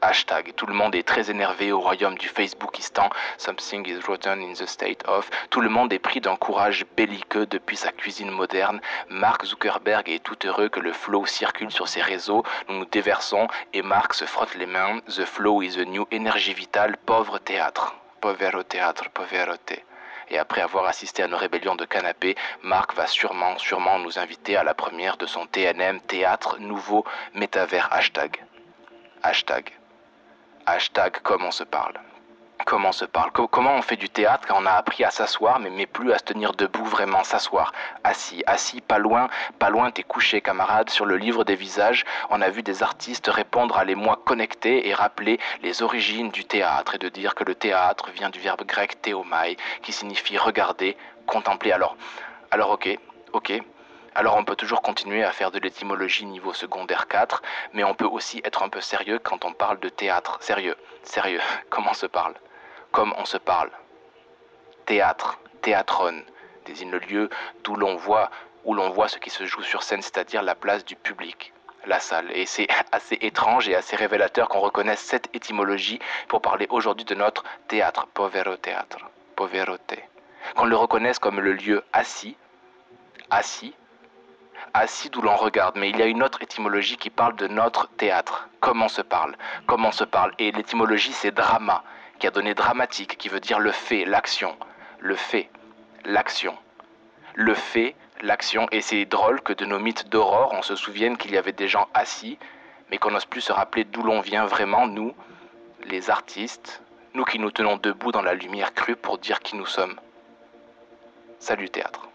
Hashtag. Tout le monde est très énervé au royaume du Facebookistan. Something is rotten in the state of. Tout le monde est pris d'un courage belliqueux depuis sa cuisine moderne. Mark Zuckerberg est tout heureux que le flow circule sur ses réseaux. Nous nous déversons et Mark se frotte les mains. The flow is a new énergie vitale. Pauvre théâtre. Povero théâtre, poveroté. Et après avoir assisté à nos rébellions de canapé, Marc va sûrement, sûrement nous inviter à la première de son TNM Théâtre Nouveau Métavers Hashtag. Hashtag. Hashtag comment se parle. Comment on se parle Co- Comment on fait du théâtre quand on a appris à s'asseoir, mais, mais plus à se tenir debout, vraiment s'asseoir. Assis, assis, pas loin, pas loin, t'es couché, camarade, sur le livre des visages. On a vu des artistes répondre à les moi connectés et rappeler les origines du théâtre et de dire que le théâtre vient du verbe grec théomai, qui signifie regarder, contempler. Alors, alors ok, ok. Alors on peut toujours continuer à faire de l'étymologie niveau secondaire 4, mais on peut aussi être un peu sérieux quand on parle de théâtre. Sérieux, sérieux, comment on se parle? Comme on se parle. Théâtre, théâtron, désigne le lieu d'où l'on voit, où l'on voit ce qui se joue sur scène, c'est-à-dire la place du public, la salle. Et c'est assez étrange et assez révélateur qu'on reconnaisse cette étymologie pour parler aujourd'hui de notre théâtre, povero théâtre, poveroté. Qu'on le reconnaisse comme le lieu assis, assis, assis d'où l'on regarde, mais il y a une autre étymologie qui parle de notre théâtre. Comment se parle? Comment se parle? Et l'étymologie, c'est drama, qui a donné dramatique, qui veut dire le fait, l'action. Le fait, l'action. Le fait, L'action, et c'est drôle que de nos mythes d'aurore, on se souvienne qu'il y avait des gens assis, mais qu'on n'ose plus se rappeler d'où l'on vient vraiment, nous, les artistes, nous qui nous tenons debout dans la lumière crue pour dire qui nous sommes. Salut théâtre.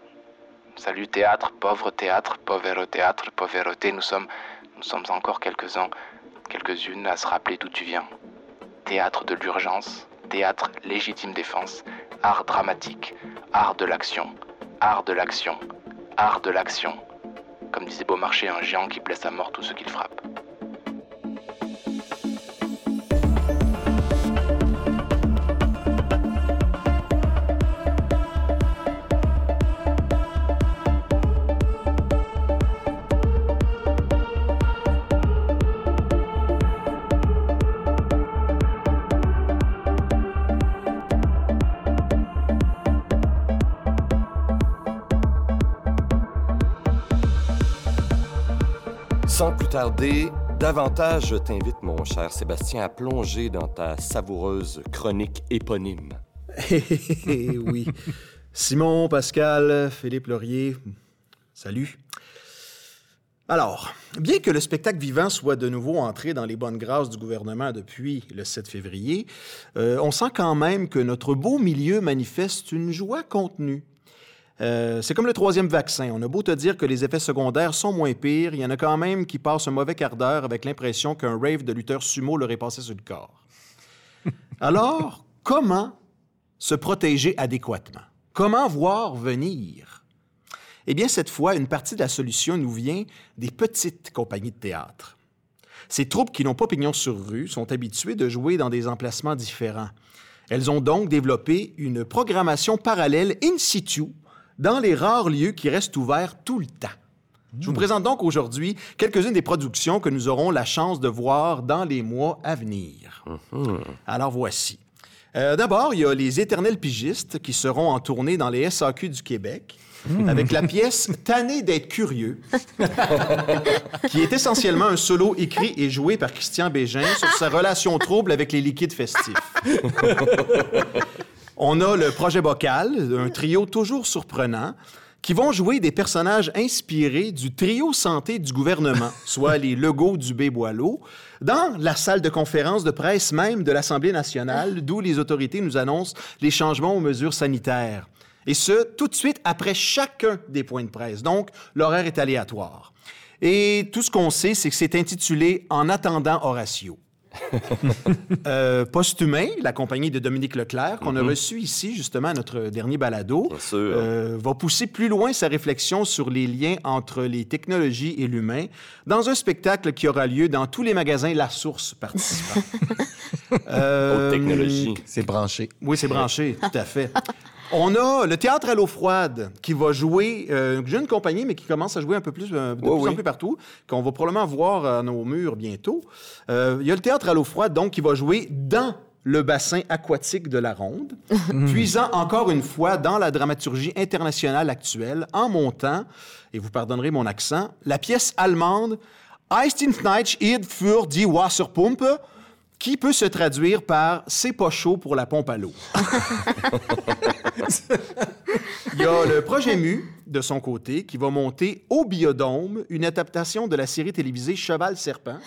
Salut théâtre, pauvre théâtre, pauvre théâtre, pauvreté, nous sommes, nous sommes encore quelques-uns, quelques-unes à se rappeler d'où tu viens. Théâtre de l'urgence, théâtre légitime défense, art dramatique, art de l'action, art de l'action, art de l'action. Comme disait Beaumarchais, un géant qui blesse à mort tous ceux qu'il frappe. Davantage je t'invite, mon cher Sébastien, à plonger dans ta savoureuse chronique éponyme. Eh oui. Simon, Pascal, Philippe Laurier, salut. Alors, bien que le spectacle vivant soit de nouveau entré dans les bonnes grâces du gouvernement depuis le 7 février, euh, on sent quand même que notre beau milieu manifeste une joie contenue. Euh, c'est comme le troisième vaccin. On a beau te dire que les effets secondaires sont moins pires, il y en a quand même qui passent un mauvais quart d'heure avec l'impression qu'un rave de lutteur sumo leur est passé sur le corps. Alors, comment se protéger adéquatement? Comment voir venir? Eh bien, cette fois, une partie de la solution nous vient des petites compagnies de théâtre. Ces troupes qui n'ont pas pignon sur rue sont habituées de jouer dans des emplacements différents. Elles ont donc développé une programmation parallèle in situ dans les rares lieux qui restent ouverts tout le temps. Je vous présente donc aujourd'hui quelques-unes des productions que nous aurons la chance de voir dans les mois à venir. Alors voici. Euh, D'abord, il y a les éternels pigistes qui seront en tournée dans les SAQ du Québec avec la pièce Tanné d'être curieux, qui est essentiellement un solo écrit et joué par Christian Bégin sur sa relation trouble avec les liquides festifs. On a le projet Bocal, un trio toujours surprenant, qui vont jouer des personnages inspirés du trio santé du gouvernement, soit les Legos du Béboileau, dans la salle de conférence de presse même de l'Assemblée nationale, d'où les autorités nous annoncent les changements aux mesures sanitaires. Et ce, tout de suite après chacun des points de presse. Donc, l'horaire est aléatoire. Et tout ce qu'on sait, c'est que c'est intitulé En attendant Horatio. euh, Posthumain, la compagnie de Dominique Leclerc, qu'on a reçu ici, justement, à notre dernier balado, Bien sûr. euh, va pousser plus loin sa réflexion sur les liens entre les technologies et l'humain dans un spectacle qui aura lieu dans tous les magasins La Source participants. Euh, Haute technologie. C'est branché. oui, c'est branché, tout à fait. On a le théâtre à l'eau froide qui va jouer, euh, une jeune compagnie, mais qui commence à jouer un peu plus, euh, de Oui, plus en oui. plus partout, qu'on va probablement voir à nos murs bientôt. Euh, Il y a le théâtre à l'eau froide, donc, qui va jouer dans le bassin aquatique de la Ronde, puisant encore une fois dans la dramaturgie internationale actuelle, en montant, et vous pardonnerez mon accent, la pièce allemande Eistinsneich id für die Wasserpumpe, qui peut se traduire par C'est pas chaud pour la pompe à l'eau. Il y a le projet MU, de son côté, qui va monter au Biodôme une adaptation de la série télévisée Cheval-Serpent.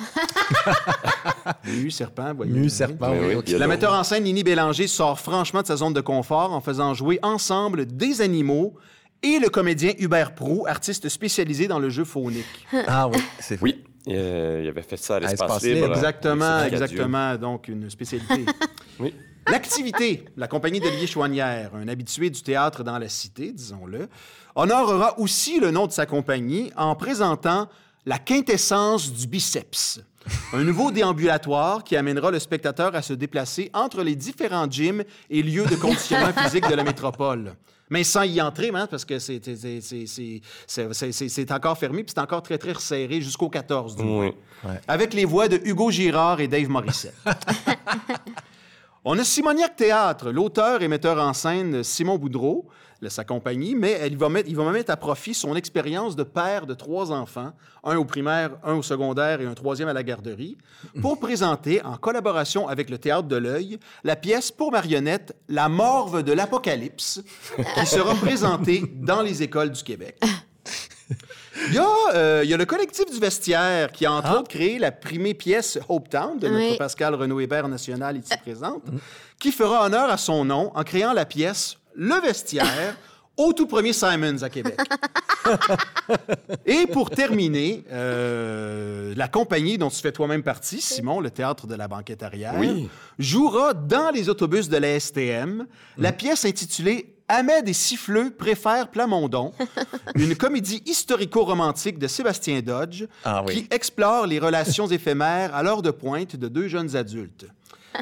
Mu-Serpent, voyez. Mu-serpent, oui, oui, La metteur en scène Nini Bélanger sort franchement de sa zone de confort en faisant jouer ensemble des animaux et le comédien Hubert Prou, artiste spécialisé dans le jeu phonique. Ah oui, c'est Oui, euh, il avait fait ça à l'espace Espace libre. Exactement, exactement. Donc, une spécialité. Oui. L'activité, la compagnie d'Olivier Chouanière, un habitué du théâtre dans la cité, disons-le, honorera aussi le nom de sa compagnie en présentant la quintessence du biceps. Un nouveau déambulatoire qui amènera le spectateur à se déplacer entre les différents gyms et lieux de conditionnement physique de la métropole. Mais sans y entrer, hein, parce que c'est- encore fermé, puis c'est encore très, très resserré jusqu'au 14 du mois Oui. avec les voix de Hugo Girard et Dave Morissette. On a Simoniac Théâtre, l'auteur et metteur en scène Simon Boudreau, sa compagnie, mais elle, il, va mettre, il va mettre à profit son expérience de père de trois enfants, un au primaire, un au secondaire et un troisième à la garderie, pour présenter, en collaboration avec le Théâtre de l'Œil, la pièce pour marionnettes La morve de l'Apocalypse, qui sera présentée dans les écoles du Québec. Il y, a, euh, il y a le collectif du vestiaire qui a entre Ah. autres créé la primée pièce Hope Town de notre Oui. Pascal Renaud Hébert national ici présente, qui fera honneur à son nom en créant la pièce Le vestiaire au tout premier Simons à Québec. Et pour terminer, euh, la compagnie dont tu fais toi-même partie, Simon, le théâtre de la banquette arrière, Oui. jouera dans les autobus de la STM la pièce intitulée Ahmed et Siffleux préfèrent Plamondon, une comédie historico-romantique de Sébastien Dodge Ah oui. qui explore les relations éphémères à l'heure de pointe de deux jeunes adultes.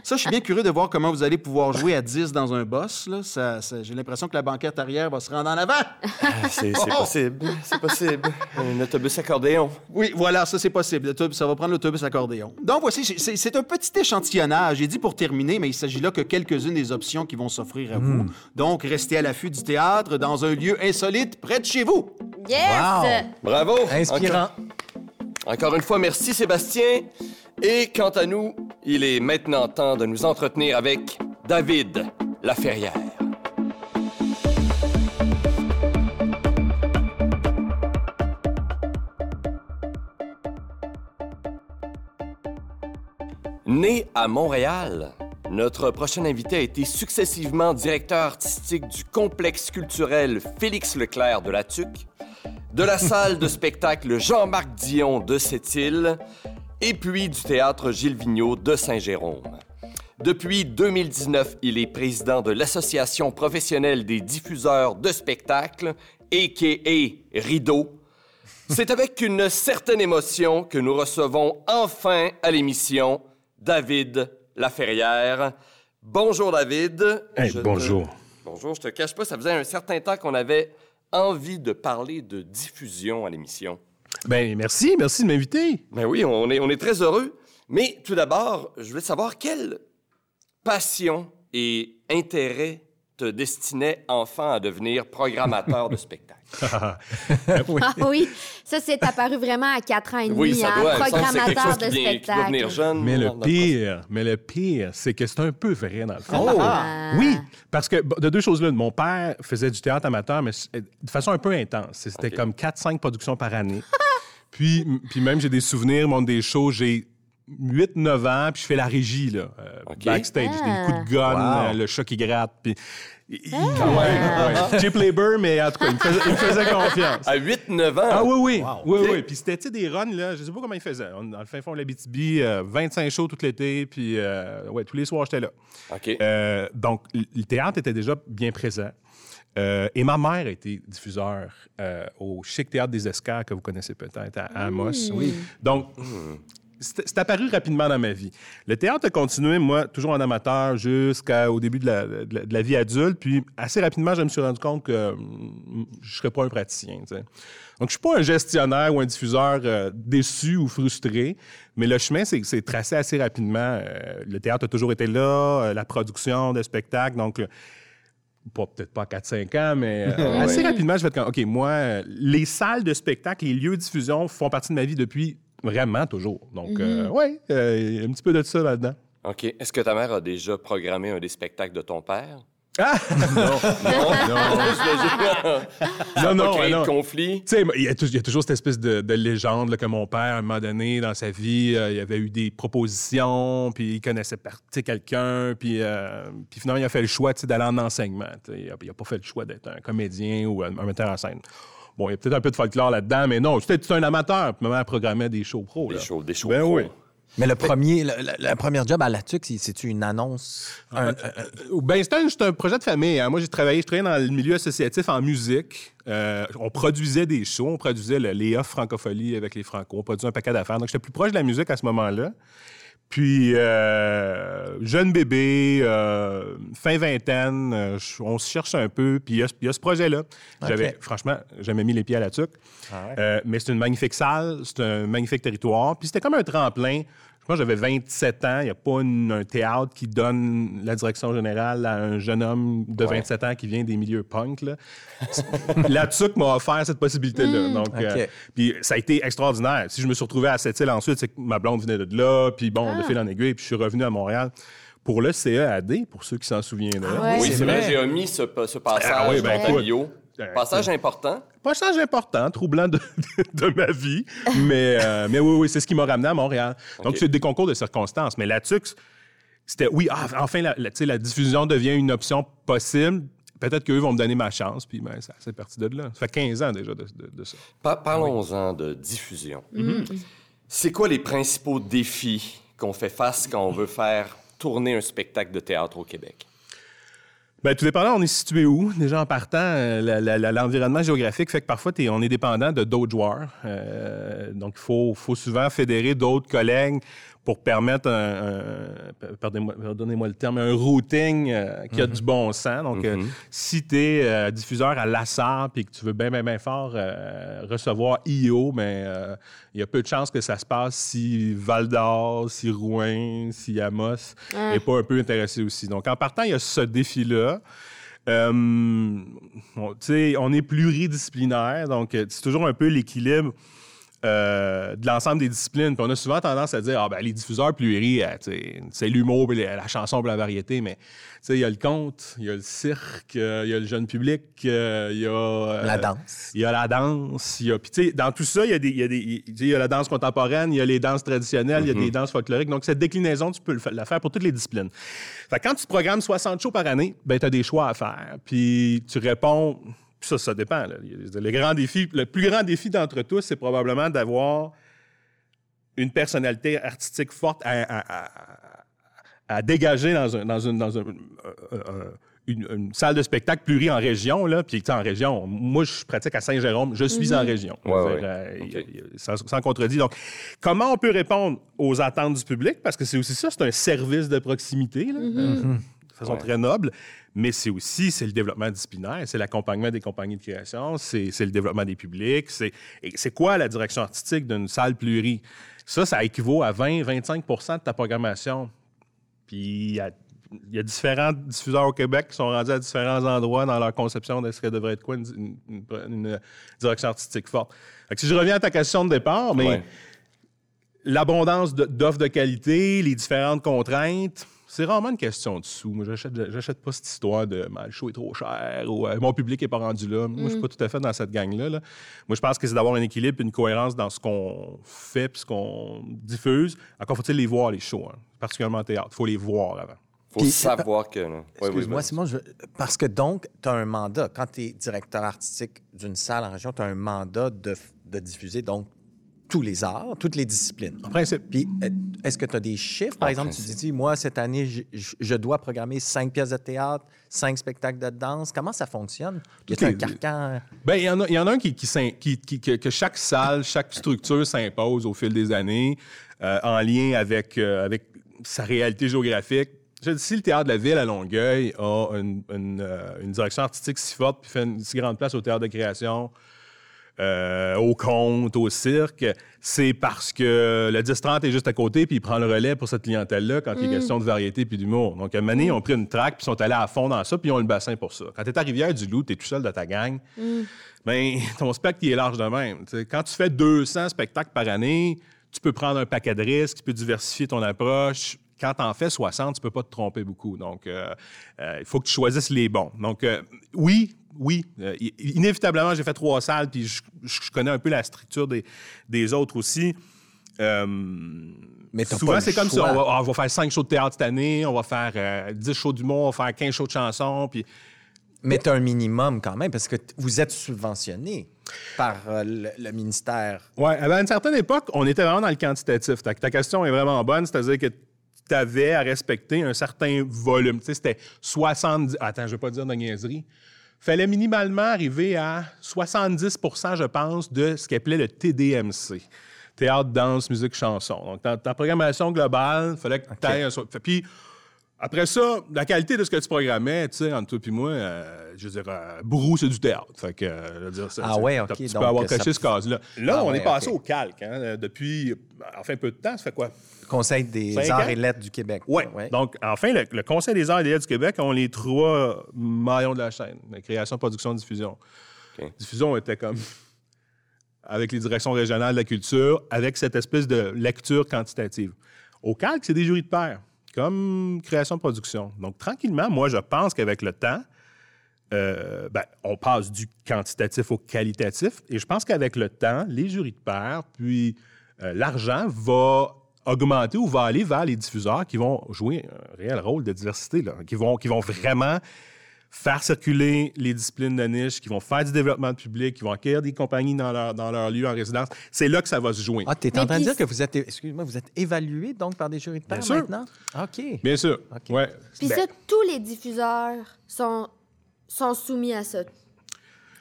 Ça, je suis bien curieux de voir comment vous allez pouvoir jouer à 10 dans un boss. là. Ça- ça- J'ai l'impression que la banquette arrière va se rendre en avant. Ah, C'est c'est possible, c'est possible. Un autobus accordéon. Oui, voilà, ça c'est possible. Ça va prendre l'autobus accordéon. Donc voici, c'est- un petit échantillonnage. J'ai dit pour terminer, mais il s'agit là que quelques-unes des options qui vont s'offrir à vous. Donc restez à l'affût du théâtre dans un lieu insolite près de chez vous. Yes! Wow. Bravo! Inspirant. Encore, encore une fois, merci Sébastien. Et quant à nous, il est maintenant temps de nous entretenir avec David Laferrière. Né à Montréal, notre prochain invité a été successivement directeur artistique du complexe culturel Félix Leclerc de la Tuque, de la salle de spectacle Jean-Marc Dion de Sept-Îles et puis du théâtre Gilles Vigneault de Saint-Jérôme. Depuis 2019, il est président de l'Association professionnelle des diffuseurs de spectacles, a.k.a. Rideau. C'est avec une certaine émotion que nous recevons enfin à l'émission David Laferrière. Bonjour David. Hey, Je te- bonjour. Bonjour, je te cache pas, ça faisait un certain temps qu'on avait envie de parler de diffusion à l'émission. Ben merci, merci de m'inviter. Ben oui, on est, on est très heureux. Mais tout d'abord, je voulais savoir quelle passion et intérêt te destinait enfant à devenir programmateur de spectacle. oui. Ah oui, ça c'est apparu vraiment à 4 ans et demi, Oui, ça hein, doit, programmateur de qui, vient- qui doit venir spectacle. jeune. Mais le pire, mais le pire, c'est que c'est un peu vrai dans le fond. Oh! Ah. Oui, parce que de deux choses là, mon père faisait du théâtre amateur, mais de façon un peu intense. C'était comme 4-5 productions par année. puis, puis même, j'ai des souvenirs, monte des shows, j'ai 8-9 ans, puis je fais la régie, là, euh, backstage. J'ai Ah. des coups de gun, Wow. euh, le chat qui gratte, puis... il- il- Ah. ouais, ouais. Cheap labor, mais en tout cas, il me faisait, il me faisait confiance. À 8-9 ans? Ah oui, oui. Oui, OK. oui. Puis c'était, tu sais, des runs, là, je sais pas comment ils faisaient. On- Dans le fin fond de la BTB, euh, 25 shows tout l'été, puis euh, ouais, tous les soirs, j'étais là. OK. Euh, donc, le théâtre était déjà bien présent. Euh, et ma mère a été diffuseur euh, au Chic Théâtre des Escars, que vous connaissez peut-être, à, Amos. Oui. Donc, c'est c'est apparu rapidement dans ma vie. Le théâtre a continué, moi, toujours en amateur, jusqu'au début de la, de la- de la vie adulte. Puis, assez rapidement, je me suis rendu compte que hum, je ne serais pas un praticien. Donc, je suis pas un gestionnaire ou un diffuseur euh, déçu ou frustré, mais le chemin c'est tracé assez rapidement. Euh, le théâtre a toujours été là, euh, la production de spectacles, donc pas peut-être pas 4-5 ans, mais assez rapidement, je vais être OK, moi, les salles de spectacle, les lieux de diffusion font partie de ma vie depuis vraiment toujours. Donc, euh, ouais, euh, il y a un petit peu de ça là-dedans. OK. Est-ce que ta mère a déjà programmé un des spectacles de ton père? Ah! non, non, non, non, Pas créé non. de conflit? Tu sais, il y, a il y a toujours cette espèce de, de légende là, que mon père, à un moment donné, dans sa vie, euh, il avait eu des propositions, puis il connaissait quelqu'un, puis, euh, puis finalement, il a fait le choix d'aller en enseignement. tu sais. Il n'a pas fait le choix d'être un comédien ou un, un metteur en scène. Bon, il y a peut-être un peu de folklore là-dedans, mais non, c'était un amateur. Puis ma mère programmait des shows pro. Des shows, des shows Ben pro. oui. Mais le premier, le, le- le premier job à la TUC, c'est- c'est-tu une annonce? Un- un- Euh, Ben, c'est un, c'est un projet de famille. hein. Moi, j'ai travaillé, je travaillais dans le milieu associatif en musique. Euh, on produisait des shows, on produisait le, les off francophonie avec les Franco. On produisait un paquet d'affaires. Donc, j'étais plus proche de la musique à ce moment-là. Puis, euh, jeune bébé, euh, fin vingtaine, euh, on se cherche un peu. Puis, il y a, ce- il y a ce projet-là. J'avais, franchement, jamais mis les pieds à la tuque. Euh, mais c'est une magnifique salle, c'est un magnifique territoire. Puis, c'était comme un tremplin. Je pense que j'avais 27 ans. Il n'y a pas une- un théâtre qui donne la direction générale à un jeune homme de 27 ans qui vient des milieux punk. Là. la TUC m'a offert cette possibilité-là. Donc, euh, OK. puis ça a été extraordinaire. Si je me suis retrouvé à cette île ensuite, c'est que ma blonde venait de là, puis bon, de fil en aiguille, puis je suis revenu à Montréal pour le CEAD, pour ceux qui s'en souviendraient. Ouais. Oui, C'est vrai, j'ai omis ce, ce passage Ah oui, ben, dans ta bio. Passage important. Passage important, troublant de, de ma vie. Mais, euh, mais oui, oui, c'est ce qui m'a ramené à Montréal. Donc, c'est des concours de circonstances. Mais la TUX, c'était, oui, ah, enfin, la, la- la diffusion devient une option possible. Peut-être qu'eux vont me donner ma chance. Puis, ben, ça, c'est parti de là. Ça fait 15 ans déjà de, de- de ça. Pa- Parlons-en de diffusion. C'est quoi les principaux défis qu'on fait face quand on veut faire tourner un spectacle de théâtre au Québec? Ben, tout dépendant, on est situé où? Déjà en partant, euh, l'environnement géographique fait que parfois, on est dépendant de d'autres joueurs. Euh, donc, il faut, faut souvent fédérer d'autres collègues pour permettre un, un- pardonnez-moi le terme, un routing euh, qui a du bon sens. Donc, euh, si tu es diffuseur à Lassar puis que tu veux bien, bien, bien fort euh, recevoir IO, mais euh, il y a peu de chances que ça se passe si Val d'Or, si Rouen, si Amos n'est pas un peu intéressé aussi. Donc, en partant, il y a ce défi-là. Euh, on, tu sais, on est pluridisciplinaire, donc euh, c'est toujours un peu l'équilibre euh, de l'ensemble des disciplines. Puis on a souvent tendance à dire, ah ben les diffuseurs euh, sais, c'est l'humour, la, la chanson, la variété, mais tu sais, il y a le conte, il y a le cirque, euh, il y a le jeune public, euh, il y a... euh, La danse. Il y a la danse, y a... Puis tu sais, dans tout ça, il y a des... Il y a, des, y a la danse contemporaine, il y a les danses traditionnelles, il y a des danses folkloriques. Donc, cette déclinaison, tu peux la faire pour toutes les disciplines. Fait que quand tu programmes 60 shows par année, ben tu as des choix à faire. Puis tu réponds... Puis ça, ça dépend. là. Le, grand défi, le plus grand défi d'entre tous, c'est probablement d'avoir une personnalité artistique forte à, à- à- à dégager dans, un- dans une, dans un- un- un- une, une salle de spectacle plurie en région. Là, puis en région, moi, je pratique à Saint-Jérôme, je suis en région. Ouais, ouais. euh, y a- sans, sans contredit. Donc, comment on peut répondre aux attentes du public? Parce que c'est aussi ça, c'est un service de proximité. là. Euh, de façon Ouais. très noble, mais c'est aussi c'est le développement disciplinaire, c'est l'accompagnement des compagnies de création, c'est c'est le développement des publics, c'est et c'est quoi la direction artistique d'une salle plurie? Ça, ça équivaut à 20-25% de ta programmation. Puis il y a, il y a différents diffuseurs au Québec qui sont rendus à différents endroits dans leur conception de ce que devrait être quoi une, une- une- une direction artistique forte. Fait que si je reviens à ta question de départ, mais Ouais. l'abondance de- d'offres de qualité, les différentes contraintes, c'est rarement une question de sous. Moi, j'achète, j'achète pas cette histoire de «Ah, le show est trop cher ou euh, mon public est pas rendu là. Moi, je suis pas tout à fait dans cette gang-là. là. Moi, je pense que c'est d'avoir un équilibre et une cohérence dans ce qu'on fait puis ce qu'on diffuse. Encore faut-il les voir, les shows, hein, particulièrement en théâtre. Il faut les voir avant. faut Puis- savoir que... Ouais, oui, Excuse-moi. Simon, je- parce que donc, tu as un mandat. Quand tu es directeur artistique d'une salle en région, tu as un mandat de, de diffuser donc tous les arts, toutes les disciplines. En principe, Puis, euh, est-ce que tu as des chiffres? Par En exemple, principe. tu te dis, moi, cette année, je, dois programmer cinq pièces de théâtre, cinq spectacles de danse. Comment ça fonctionne? Y a un carcan? Ben, il y, en a- il y en a un qui, qui s'in- qui- qui- que, que chaque salle, chaque structure s'impose au fil des années euh, en lien avec, euh, avec sa réalité géographique. Je dis, si le théâtre de la ville à Longueuil a une, une, euh, une direction artistique si forte puis fait une si grande place au théâtre de création, euh, au conte, au cirque, c'est parce que le 10-30 est juste à côté puis il prend le relais pour cette clientèle-là quand il est question de variété puis d'humour. Donc, à donné, ils ont pris une traque puis sont allés à fond dans ça puis ils ont le bassin pour ça. Quand tu es à Rivière-du-Loup, tu es tout seul de ta gang, ben, ton spectacle il est large de même. Quand tu fais 200 spectacles par année, tu peux prendre un paquet de risques, tu peux diversifier ton approche. Quand tu en fais 60, tu peux pas te tromper beaucoup. Donc, euh, euh, il faut que tu choisisses les bons. Donc, euh, oui, oui, euh, inévitablement, j'ai fait trois salles, puis je, je connais un peu la structure des, des autres aussi. Euh, Mais souvent, c'est comme ça. On va, on va faire cinq shows de théâtre cette année, on va faire euh, 10 shows d'humour, on va faire 15 shows de chansons, puis Mais tu as un minimum quand même, parce que vous êtes subventionné par euh, le, le ministère. Oui, à une certaine époque, on était vraiment dans le quantitatif. Ta, ta question est vraiment bonne, c'est-à-dire que tu avais à respecter un certain volume. Tu sais, c'était 70... Attends, je ne vais pas dire de niaiserie. Fallait minimalement arriver à 70% je pense, de ce qu'appelait le TDMC. Théâtre, danse, musique, chanson. Donc, ta, ta programmation globale, il fallait que tu ailles un... Puis, après ça, la qualité de ce que tu programmais, tu sais, entre toi et moi, euh, je veux dire, euh, Bourou, c'est du théâtre. Fait que, euh, je veux dire, ça, Ah ouais, ok, Tu donc, peux avoir ça- coché ce case-là. Là, Ah on ouais, est passé au calque, hein, euh, depuis, enfin, peu de temps. Ça fait quoi? Conseil des Cinq arts ans? et lettres du Québec. Oui. Ouais. Donc, enfin, le, le Conseil des arts et des lettres du Québec ont les trois maillons de la chaîne la création, production, diffusion. OK. Diffusion était comme avec les directions régionales de la culture, avec cette espèce de lecture quantitative. Au calque, c'est des jurys de pair, comme création, production. Donc, tranquillement, moi, je pense qu'avec le temps, euh, ben, on passe du quantitatif au qualitatif. Et je pense qu'avec le temps, les jurys de pair, puis euh, l'argent va augmenter ou va aller vers les diffuseurs qui vont jouer un réel rôle de diversité, là, qui, vont, qui vont vraiment faire circuler les disciplines de niche, qui vont faire du développement de public, qui vont accueillir des compagnies dans leur, dans leur lieu en résidence. C'est là que ça va se jouer. Ah, tu es en train de dire que vous êtes, excuse-moi, vous êtes évalué donc par des jurys de pair sûr. maintenant? OK. Bien sûr. OK. Ouais. Puis Ben, ça, tous les diffuseurs sont, sont soumis à ça.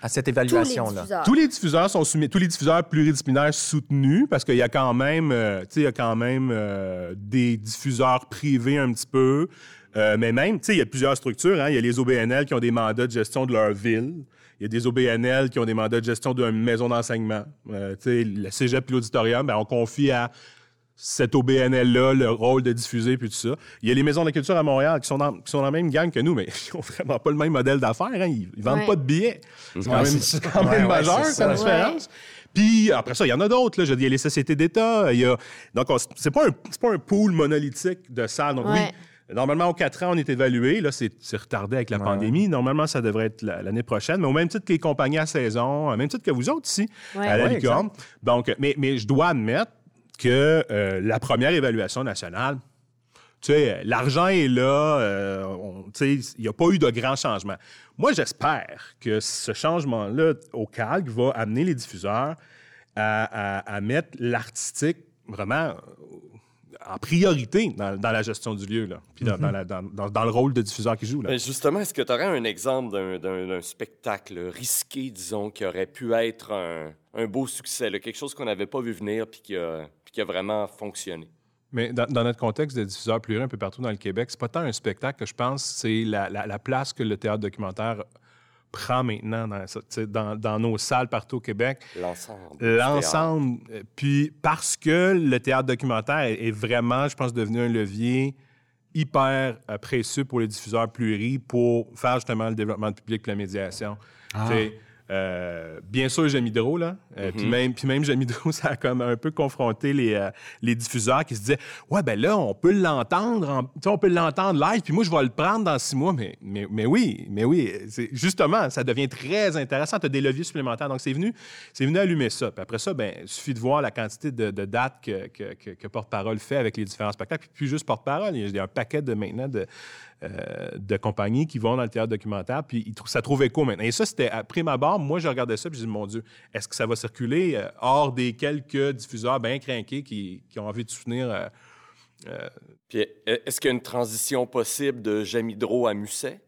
À cette Tous les évaluation-là. diffuseurs. Tous les diffuseurs sont soumis, tous les diffuseurs pluridisciplinaires soutenus, parce qu'il y a quand même, euh, tu sais, il y a quand même euh, des diffuseurs privés un petit peu, euh, mais même, tu sais, il y a plusieurs structures. Hein. Il y a les OBNL qui ont des mandats de gestion de leur ville. Il y a des OBNL qui ont des mandats de gestion d'une maison d'enseignement. Euh, tu sais, le cégep et l'auditorium, ben, on confie à cet OBNL-là le rôle de diffuser puis tout ça. Il y a les maisons de la culture à Montréal qui sont dans, qui sont dans la même gang que nous, mais ils n'ont vraiment pas le même modèle d'affaires. hein. Ils, ils vendent Ouais. pas de billets. C'est quand Ouais, même, quand même Ouais, ouais, majeur c'est comme différence. Puis après ça, il y en a d'autres. là. Je veux dire, Il y a les sociétés d'État. il y a- Donc, on- c'est pas, un, c'est pas un pool monolithique de salles. Donc, Ouais. oui, normalement, aux quatre ans, on est évalué. Là, c'est retardé avec la pandémie. Normalement, ça devrait être la- l'année prochaine. Mais au même titre que les compagnies à saison, au même titre que vous autres ici, Ouais. à la Ouais, licorne. Donc, mais, mais je dois admettre que euh, la première évaluation nationale, tu sais, l'argent est là, euh, on- tu sais, il n'y a pas eu de grands changements. Moi, j'espère que ce changement-là au CALC va amener les diffuseurs à, à- à mettre l'artistique vraiment euh, en priorité dans, dans la gestion du lieu, là, puis dans, dans la- dans- dans- dans le rôle de diffuseur. Là. Ben, justement, est-ce que tu aurais un exemple d'un- spectacle risqué, disons, qui aurait pu être un, un beau succès, là, quelque chose qu'on n'avait pas vu venir puis qui a, puis qui a vraiment fonctionné? Mais dans, dans notre contexte de diffuseur pluriel un peu partout dans le Québec, c'est pas tant un spectacle que je pense, c'est la, la- la place que le théâtre documentaire prend maintenant dans, nos salles partout au Québec. L'ensemble. L'ensemble. euh, Puis parce que le théâtre documentaire est, est vraiment, je pense, devenu un levier hyper euh, précieux pour les diffuseurs pluris pour faire justement le développement du public et la médiation. Ah. Euh, bien sûr, Jamidro, là. Euh, Mm-hmm. Puis même, puis même Jamidro, ça a comme un peu confronté les, euh, les diffuseurs qui se disaient Ouais, ben là, on peut l'entendre, on peut l'entendre live, puis moi, je vais le prendre dans six mois. Mais, mais, mais oui, mais oui, justement, ça devient très intéressant. Tu as des leviers supplémentaires. Donc, c'est venu, venu allumer ça. Puis après ça, ben, il suffit de voir la quantité de, de dates que, que, que- que Porte-Parole fait avec les différents spectacles. Puis, plus juste Porte-Parole, il y a un paquet de maintenant de, de compagnies qui vont dans le théâtre documentaire, puis ça trouve écho maintenant. Et ça, c'était à prime abord. Moi, je regardais ça, puis je dis, mon Dieu, est-ce que ça va circuler euh, hors des quelques diffuseurs bien craqués qui, qui ont envie de soutenir. euh, euh, Puis e- est-ce qu'il y a une transition possible de Jamidro à Musset?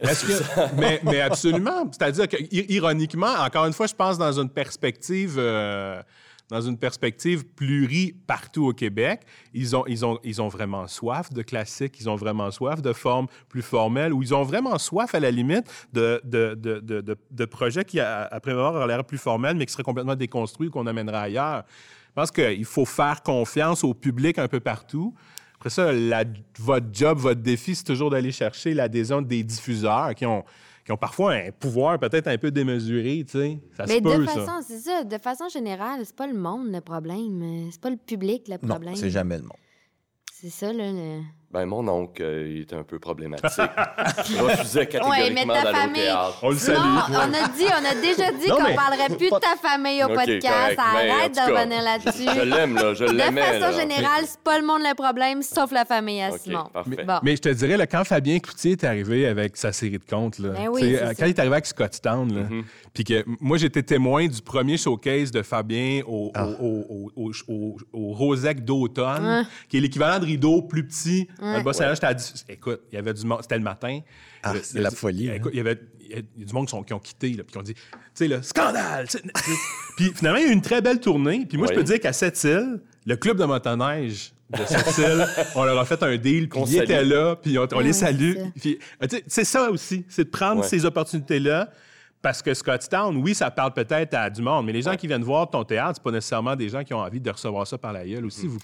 Est-ce que- mais, mais absolument. C'est-à-dire que, ironiquement, encore une fois, je pense dans une perspective, euh, dans une perspective pluri partout au Québec, ils ont, ils, ont, ils ont vraiment soif de classiques, ils ont vraiment soif de formes plus formelles, ou ils ont vraiment soif, à la limite, de, de, de, de, de- projets qui, après avoir, auraient l'air plus formels, mais qui seraient complètement déconstruits ou qu'on amènerait ailleurs. Je pense qu'il faut faire confiance au public un peu partout. Après ça, votre job, votre défi, c'est toujours d'aller chercher l'adhésion des diffuseurs qui ont, qui ont parfois un pouvoir peut-être un peu démesuré, tu sais. Ça se Mais de ça. façon, c'est ça, de façon générale, c'est pas le monde le problème, euh, c'est pas le public le Non, problème. c'est jamais le monde. C'est ça, là. le- Ben, mon oncle, euh, il était un peu problématique. il refusait catégoriquement Ouais, mais ta d'aller au famille- théâtre. On le salue. Non, on a dit, on a déjà dit qu'on mais- parlerait plus de ta famille au podcast. correct. Ben, Arrête tout de revenir là-dessus. Je l'aime, là. Je De l'aimais, façon là. générale, c'est pas le monde le problème, sauf la famille à OK, Simon. parfait. Bon. Mais je te dirais, là, quand Fabien Cloutier est arrivé avec sa série de contes, là, Ben oui, euh, ça. quand il est arrivé avec Scottstown, là, Mm-hmm. puis que moi, j'étais témoin du premier showcase de Fabien au, Ah. au, au, au, au- au Rosec d'automne, qui est l'équivalent de rideau plus petit. Le dix- Écoute, il y avait du monde, c'était le matin. Ah, Le- c'est la folie, hein. Écoute, il y avait du monde qui, sont- qui ont quitté, là, puis qui ont dit, tu sais, là, scandale! puis finalement, il y a eu une très belle tournée. Puis moi, je peux dire qu'à Sept-Îles, le club de motoneige de Sept-Îles, on leur a fait un deal, puis Qu'on ils étaient là, puis on, on Ah, les salue. ça. Puis, tu sais, c'est ça aussi, c'est de prendre Ouais. ces opportunités-là. Parce que Scottstown, oui, ça parle peut-être à du monde, mais les gens qui viennent voir ton théâtre, c'est pas nécessairement des gens qui ont envie de recevoir ça par la gueule aussi. Mm. Vous,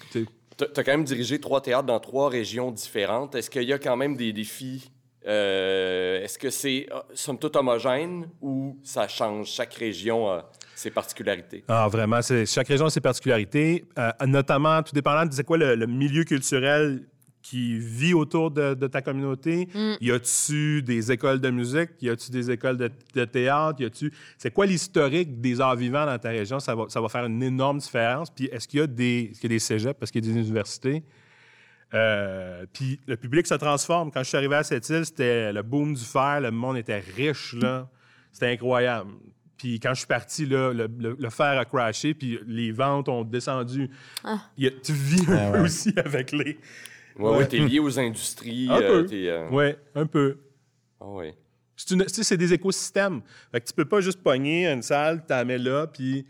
tu as quand même dirigé trois théâtres dans trois régions différentes. Est-ce qu'il y a quand même des défis? Euh, Est-ce que c'est euh, somme toute homogène ou ça change? Chaque région a ses particularités. Ah, vraiment, chaque région a ses particularités, euh, notamment tout dépendant de quoi le milieu culturel qui vit autour de, de ta communauté? Y a-tu des écoles de musique? Y a-tu des écoles de, de théâtre? Y a-tu... C'est quoi l'historique des arts vivants dans ta région? Ça va, ça va faire une énorme différence. Puis est-ce qu'il y a des, est-ce qu'il y a des cégeps? Est-ce qu'il y a des universités? Euh, puis le public se transforme. Quand je suis arrivé à cette île, c'était le boom du fer, le monde était riche, là. C'était incroyable. Puis quand je suis parti, là, le, le- le fer a crashé, puis les ventes ont descendu. Il y a- tu vis un Ah peu aussi avec les... Ouais, ouais, t'es lié aux industries. Un euh, peu. euh, Ouais, un peu. ah ouais. C'est une- tu sais, c'est des écosystèmes. Fait que tu peux pas juste pogner une salle, tu la mets là, puis...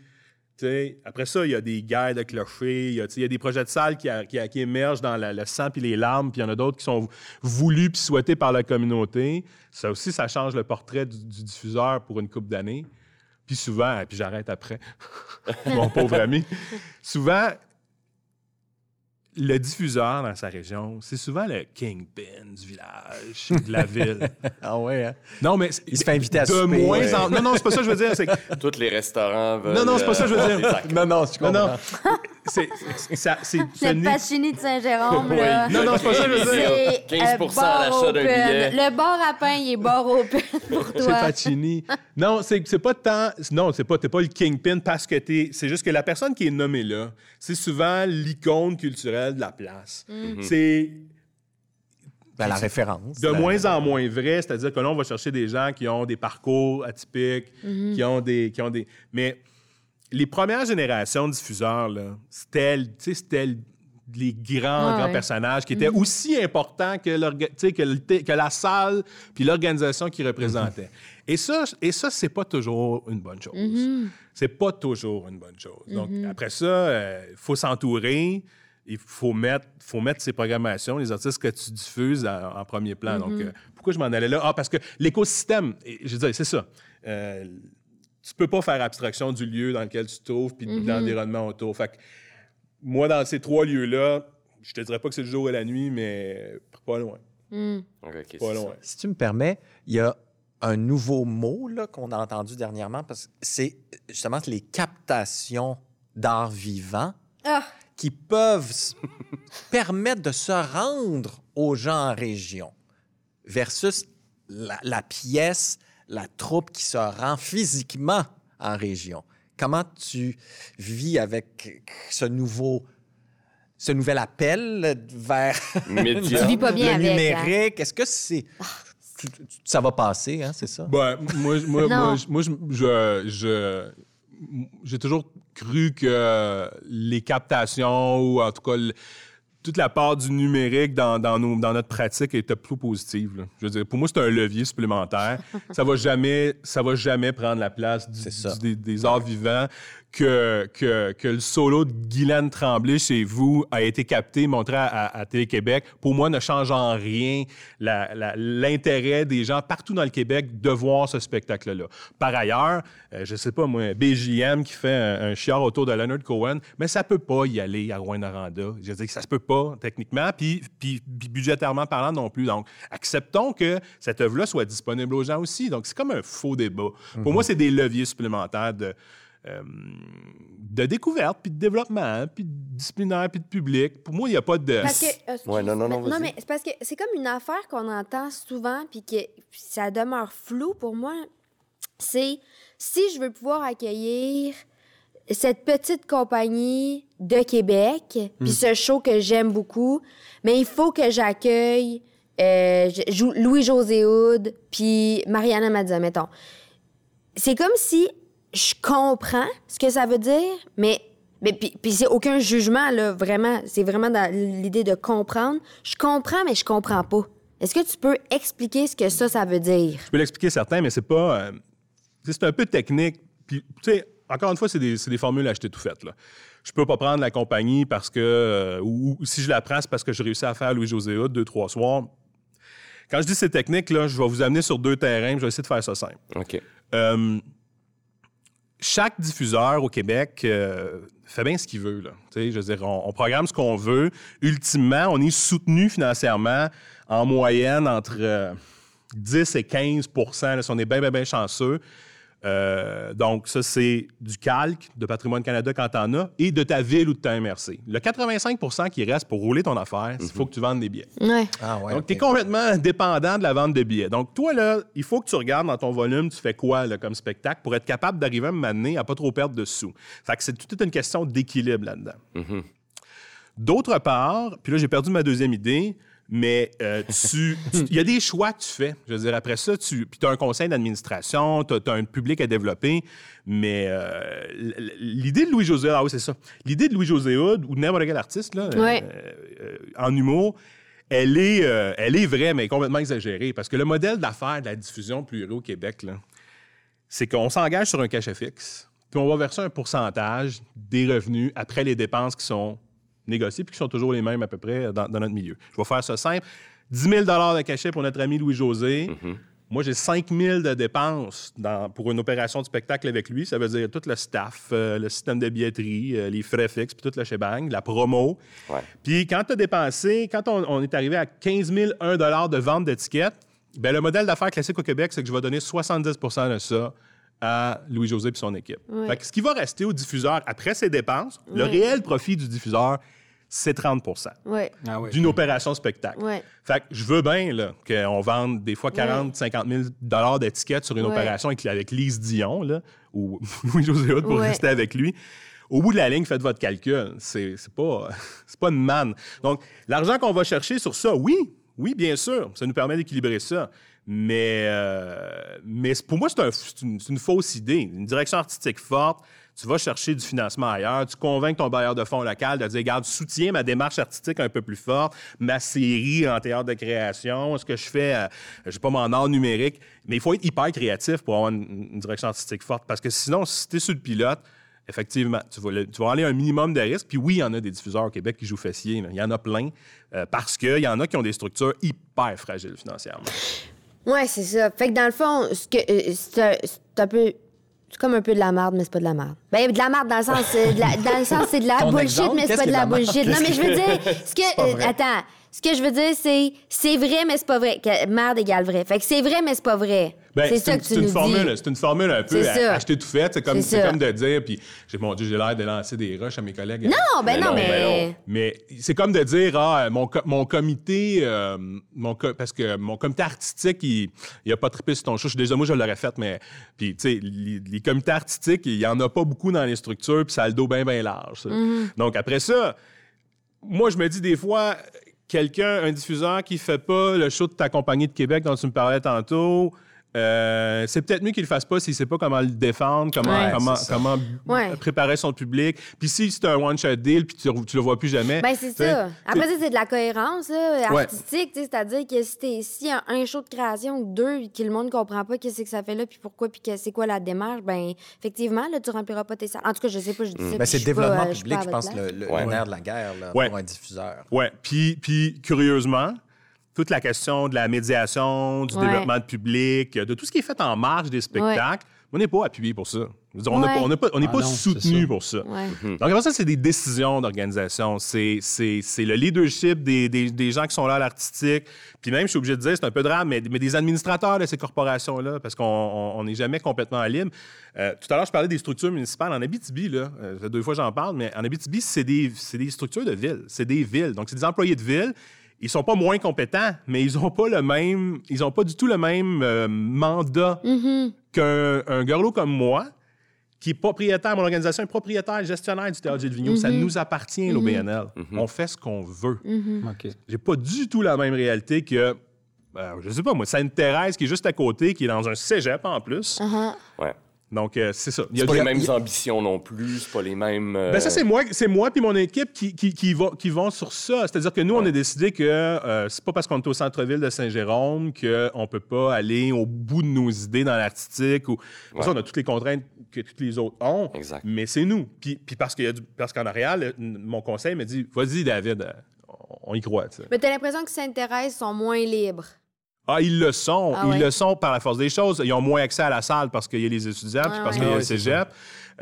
tu sais, après ça, il y a des guerres de clochers, il y a, y des projets de salles qui, a- qui, a- qui émergent dans la- le sang puis les larmes, puis il y en a d'autres qui sont voulus puis souhaités par la communauté. Ça aussi, ça change le portrait du, du diffuseur pour une couple d'années. Puis souvent, puis j'arrête après, mon pauvre ami, souvent, le diffuseur dans sa région, c'est souvent le kingpin du village, de la ville. Ah ouais, hein? Non, mais c'est- Il se fait inviter à de souper. moins Ouais. en non non c'est pas ça que je veux dire c'est que- Tous les restaurants veulent. Non, non, c'est pas ça que je veux euh, dire. Non, non, je non comprends. non c'est c'est- ça c'est ce Le Pacini de Saint-Jérôme, Oui. là. Non, non, c'est pas ça que je veux dire. C'est, 15 euh, bar à l'achat d'un billet. Le bar à pain, il est bar open pour c'est toi. Pacini. Non, c'est c'est pas tant. Non, c'est pas. T'es pas le kingpin parce que t'es. C'est juste que la personne qui est nommée là, c'est souvent l'icône culturelle de la place. C'est Ben, la référence. de la- moins en moins vrai, c'est-à-dire que là, on va chercher des gens qui ont des parcours atypiques, qui ont des. Qui ont des... Mais les premières générations de diffuseurs, c'était, tu sais, c'était les grands, Ah grands ouais. personnages qui étaient aussi importants que, l'orga- tu sais, que, le que la salle puis l'organisation qu'ils représentaient. Et ça, et ça c'est pas toujours une bonne chose. C'est pas toujours une bonne chose. Donc, après ça, il faut s'entourer. Il faut mettre, faut mettre ces programmations, les artistes que tu diffuses en, en premier plan. Donc, euh, pourquoi je m'en allais là? Ah, parce que l'écosystème, je veux dire, c'est ça. Euh, tu peux pas faire abstraction du lieu dans lequel tu te trouves puis de l'environnement autour. Fait que moi, dans ces trois lieux-là, je te dirais pas que c'est le jour et la nuit, mais pas loin. Hmm. Ok, ok, Pas loin. ça. Si tu me permets, il y a un nouveau mot là, qu'on a entendu dernièrement, parce que c'est justement les captations d'art vivant Ah, qui peuvent permettre de se rendre aux gens en région versus la, la pièce, la troupe qui se rend physiquement en région. Comment tu vis avec ce nouveau, ce nouvel appel vers Média. Tu vis pas bien le avec, hein? numérique? Est-ce que c'est... tu- Ça va passer, hein, c'est ça? Ben, moi, moi, moi, je, je- je- j'ai toujours cru que les captations ou en tout cas le- toute la part du numérique dans, dans, nos- dans notre pratique était plus positive. là. Je veux dire, pour moi, c'est un levier supplémentaire. ça va jamais, ça va jamais prendre la place du- du- des, des arts vivants que, que, que le solo de Guylaine Tremblay chez vous a été capté, montré à, à- à Télé-Québec. Pour moi, ne change en rien l'intérêt des gens partout dans le Québec de voir ce spectacle-là. Par ailleurs, euh, je sais pas, moi, BJM qui fait un, un chiard autour de Leonard Cohen, mais ça peut pas y aller à Rouen-Noranda. Je veux dire que ça se peut pas, techniquement, puis, puis, puis budgétairement parlant non plus. Donc, acceptons que cette œuvre-là soit disponible aux gens aussi. Donc, c'est comme un faux débat. Pour moi, c'est des leviers supplémentaires de, euh, de découverte, puis de développement, puis de disciplinaire, puis de public. Pour moi, il n'y a pas de... Parce que, euh, Ouais, non, non, non, Non, mais c'est parce que c'est comme une affaire qu'on entend souvent, puis que ça demeure flou pour moi. C'est si je veux pouvoir accueillir cette petite compagnie de Québec, Hmm. puis ce show que j'aime beaucoup, mais il faut que j'accueille euh, Louis-José Houd, puis Mariana Mazza, mettons. C'est comme si je comprends ce que ça veut dire, mais, mais puis, puis c'est aucun jugement, là, vraiment. C'est vraiment dans l'idée de comprendre. Je comprends, mais je comprends pas. Est-ce que tu peux expliquer ce que ça, ça veut dire? Je peux l'expliquer certains, mais c'est pas. euh, c'est un peu technique. Puis, tu sais, encore une fois, c'est des, c'est des formules achetées tout faites. Là. Je peux pas prendre la compagnie parce que. euh, ou, ou si je la prends, c'est parce que j'ai réussi à faire Louis-José Hood deux, trois soirs. Quand je dis c'est technique, là, je vais vous amener sur deux terrains, puis je vais essayer de faire ça simple. OK. Euh, chaque diffuseur au Québec euh, fait bien ce qu'il veut. Je veux dire, on, programme ce qu'on veut. Ultimement, on est soutenu financièrement en moyenne entre euh, 10 et 15 là, si on est bien, bien, bien chanceux. Euh, donc, ça, c'est du calque de Patrimoine Canada quand t'en as et de ta ville ou de ta MRC. Le 85% qui reste pour rouler ton affaire, il faut que tu vendes des billets. Ouais. Ah ouais. Donc, tu es complètement dépendant de la vente de billets. Donc, toi, là, il faut que tu regardes dans ton volume, tu fais quoi là, comme spectacle pour être capable d'arriver à me m'amener à pas trop perdre de sous. Fait que c'est toute une question d'équilibre là-dedans. D'autre part, puis là, j'ai perdu ma deuxième idée, mais euh, tu- il y a des choix que tu fais. Je veux dire, après ça, tu puis as un conseil d'administration, tu as, un public à développer, mais euh, l'idée de Louis-José, ah oui, c'est ça. L'idée de Louis-José Hood ou de n'importe quel artiste, là, Ouais. euh, en humour, elle est, elle est vraie, mais complètement exagérée. Parce que le modèle d'affaires de la diffusion plurielle au Québec, là, c'est qu'on s'engage sur un cachet fixe, puis on va verser un pourcentage des revenus après les dépenses qui sont négociées, puis qui sont toujours les mêmes à peu près dans, dans notre milieu. Je vais faire ça simple. 10 000 de cachet pour notre ami Louis-José. Moi, j'ai 5 000 de dépenses dans- pour une opération de spectacle avec lui. Ça veut dire tout le staff, euh, le système de billetterie, euh, les frais fixes, puis tout le shebang, la promo. Ouais. Puis quand tu as dépensé, quand on, on est arrivé à 15 001 de vente d'étiquettes, ben le modèle d'affaires classique au Québec, c'est que je vais donner 70% de ça à Louis-José et son équipe. Ouais. Fait que ce qui va rester au diffuseur après ses dépenses, le réel profit du diffuseur, c'est 30 Ouais. Ah ouais. d'une opération spectacle. Ouais. Fait que je veux bien là, qu'on vende des fois 40, 50 000 dollars d'étiquettes sur une Ouais. opération avec, avec Lise Dion, là, ou Louis-José Hood pour Ouais. rester avec lui. Au bout de la ligne, faites votre calcul. C'est c'est pas, c'est pas une manne. Donc, l'argent qu'on va chercher sur ça, oui, oui, bien sûr, ça nous permet d'équilibrer ça. Mais, euh, mais pour moi, c'est un- c'est une, c'est une fausse idée. Une direction artistique forte, tu vas chercher du financement ailleurs, tu convaincs ton bailleur de fonds local de dire, regarde, soutiens ma démarche artistique un peu plus forte, ma série en théâtre de création, ce que je fais, euh, je sais pas, mon art numérique. Mais il faut être hyper créatif pour avoir une, direction artistique forte parce que sinon, si tu es sur le pilote, effectivement, tu vas, le- tu aller un minimum de risque. Puis oui, il y en a des diffuseurs au Québec qui jouent fessier. Il y en a plein euh, parce qu'il y en a qui ont des structures hyper fragiles financièrement. Ouais, c'est ça. Fait que dans le fond, ce que, euh, c'est un, un peu. C'est comme un peu de la merde, mais c'est pas de la merde. Ben, de la merde dans le sens, euh, de la- dans le sens, c'est de la bullshit, exemple, mais c'est pas de la bullshit. Non, mais je veux dire, ce que. euh, attends. Ce que je veux dire, c'est c'est vrai, mais c'est pas vrai. Merde égale vrai. Fait que c'est vrai, mais c'est pas vrai. Ben, c'est ça une, que c'est tu une nous formule, dis. C'est une formule un peu à- acheter tout fait. C'est comme, C'est de dire, puis j'ai, mon Dieu, j'ai l'air de lancer des rushs à mes collègues. Non, ben Mais non, non, mais. ben non. Mais c'est comme de dire, ah, mon, co- mon comité, euh, mon co- parce que mon comité artistique, il, il a pas trippé sur ton show. Je suis Déjà, moi, je l'aurais fait, mais, puis, tu sais, les, les comités artistiques, il y en a pas beaucoup dans les structures, puis ça a le dos bien, bien large. Mm-hmm. Donc, après ça, moi, je me dis des fois, quelqu'un, un diffuseur qui fait pas le show de ta compagnie de Québec dont tu me parlais tantôt, euh, c'est peut-être mieux qu'il le fasse pas s'il sait pas comment le défendre, comment, Ouais, comment, comment Ouais. préparer son public. Puis si c'est un one-shot deal, puis tu, tu le vois plus jamais. Ben, c'est ça. Après ça, c'est de la cohérence là, artistique. C'est-à-dire que si t'es si un, un show de création ou deux, que le monde comprend pas qu'est-ce que ça fait là, puis pourquoi, puis que c'est quoi la démarche, ben effectivement, là, tu rempliras pas tes salles. En tout cas, je sais pas, je dis ça. Ben, c'est le suis pas, développement euh, je public, je pense, le, le, Ouais. le nerf de la guerre là, Ouais. pour un diffuseur. Ouais. Puis, puis curieusement, toute la question de la médiation, du Ouais. développement de public, de tout ce qui est fait en marge des spectacles, on n'est pas appuyé pour ça. Je veux dire, on n'a Ouais. pas- on n'est Ah pas non, soutenu pour ça. Ouais. Donc, après ça, c'est des décisions d'organisation. C'est, le leadership des, des, des gens qui sont là à l'artistique. Puis même, je suis obligé de dire, c'est un peu drame, mais, mais des administrateurs de ces corporations-là, parce qu'on on- on n'est jamais complètement libre. Euh, tout à l'heure, je parlais des structures municipales. En Abitibi, là, euh, deux fois j'en parle, mais en Abitibi, c'est des, c'est des structures de ville. C'est des villes. Donc, c'est des employés de ville. Ils sont pas moins compétents, mais ils ont pas le même, ils ont pas du tout le même euh, mandat qu'un un girlo comme moi, qui est propriétaire, mon organisation est propriétaire, gestionnaire du Théâtre Gilles Vigneault. Ça nous appartient, l'OBNL. On fait ce qu'on veut. OK. J'ai pas du tout la même réalité que, euh, je sais pas moi, Sainte-Thérèse qui est juste à côté, qui est dans un cégep en plus. Uh-huh. Ouais. Donc, euh, c'est ça. C'est pas les mêmes a- ambitions non plus, c'est pas les mêmes. euh, ben ça, c'est moi, c'est moi puis mon équipe qui, qui, qui, va- qui vont sur ça. C'est-à-dire que nous, on a décidé que euh, c'est pas parce qu'on est au centre-ville de Saint-Jérôme qu'on peut pas aller au bout de nos idées dans l'artistique. Ou... Ça, on a toutes les contraintes que tous les autres ont. Exact. Mais c'est nous. Puis, puis parce, qu'il y a du- parce qu'en arrière, le- mon conseil me dit Vas-y, David, euh, on y croit. Mais t'as l'impression que Sainte-Thérèse sont moins libres. Ah, ils le sont. Ah ils le sont par la force des choses. Ils ont moins accès à la salle parce qu'il y a les étudiants, puis Ah parce qu'il y a Ah le cégep.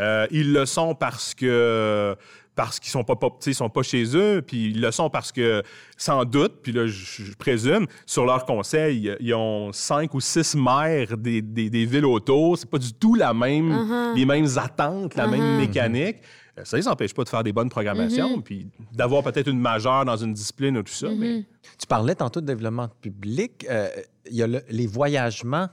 Euh, ils le sont parce que parce qu'ils sont pas, pas tu sais, ils sont pas chez eux, puis ils le sont parce que, sans doute, puis là, je, je présume, sur leur conseil, ils ont cinq ou six maires des, des, des villes autour. C'est pas du tout la même, les mêmes attentes, la même mécanique. Ça les empêche pas de faire des bonnes programmations, puis d'avoir peut-être une majeure dans une discipline ou tout ça. mais Tu parlais tantôt de développement public. Euh, Il y a le- les voyagements,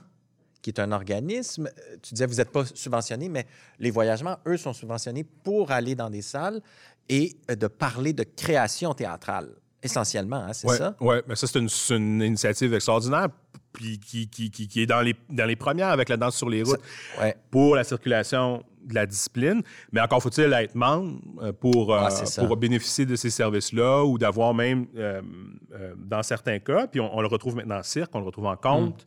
qui est un organisme. Tu disais, vous n'êtes pas subventionné, mais les voyagements, eux, sont subventionnés pour aller dans des salles et euh, de parler de création théâtrale, essentiellement, hein, c'est ouais, ça? Oui, mais ça, c'est une, c'est une initiative extraordinaire puis qui, qui, qui, qui est dans les, dans les premières avec la danse sur les routes Ouais. pour la circulation de la discipline. Mais encore faut-il être membre euh, pour, euh, Ah, pour bénéficier de ces services-là ou d'avoir même, euh, euh, dans certains cas, puis on, on le retrouve maintenant en cirque, on le retrouve en conte,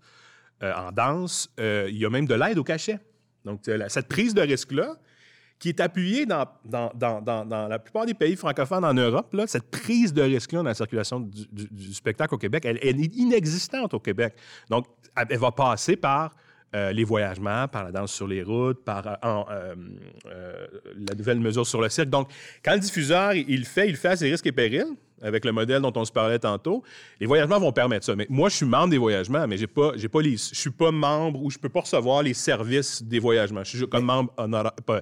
euh, en danse, il y a même de l'aide au cachet. Donc, la- cette prise de risque-là, qui est appuyée dans, dans, dans, dans, dans la plupart des pays francophones en Europe, là, cette prise de risque-là dans la circulation du, du- du spectacle au Québec, elle, elle est inexistante au Québec. Donc, elle, elle va passer par euh, les voyagements, par la danse sur les routes, par euh, euh, euh, la nouvelle mesure sur le cirque. Donc, quand le diffuseur, il fait, il fait à ses risques et périls, avec le modèle dont on se parlait tantôt. Les voyagements vont permettre ça. Mais moi, je suis membre des voyagements, mais j'ai pas, j'ai pas les, je suis pas membre ou je peux pas recevoir les services des voyagements. Je suis comme membre honora- pas-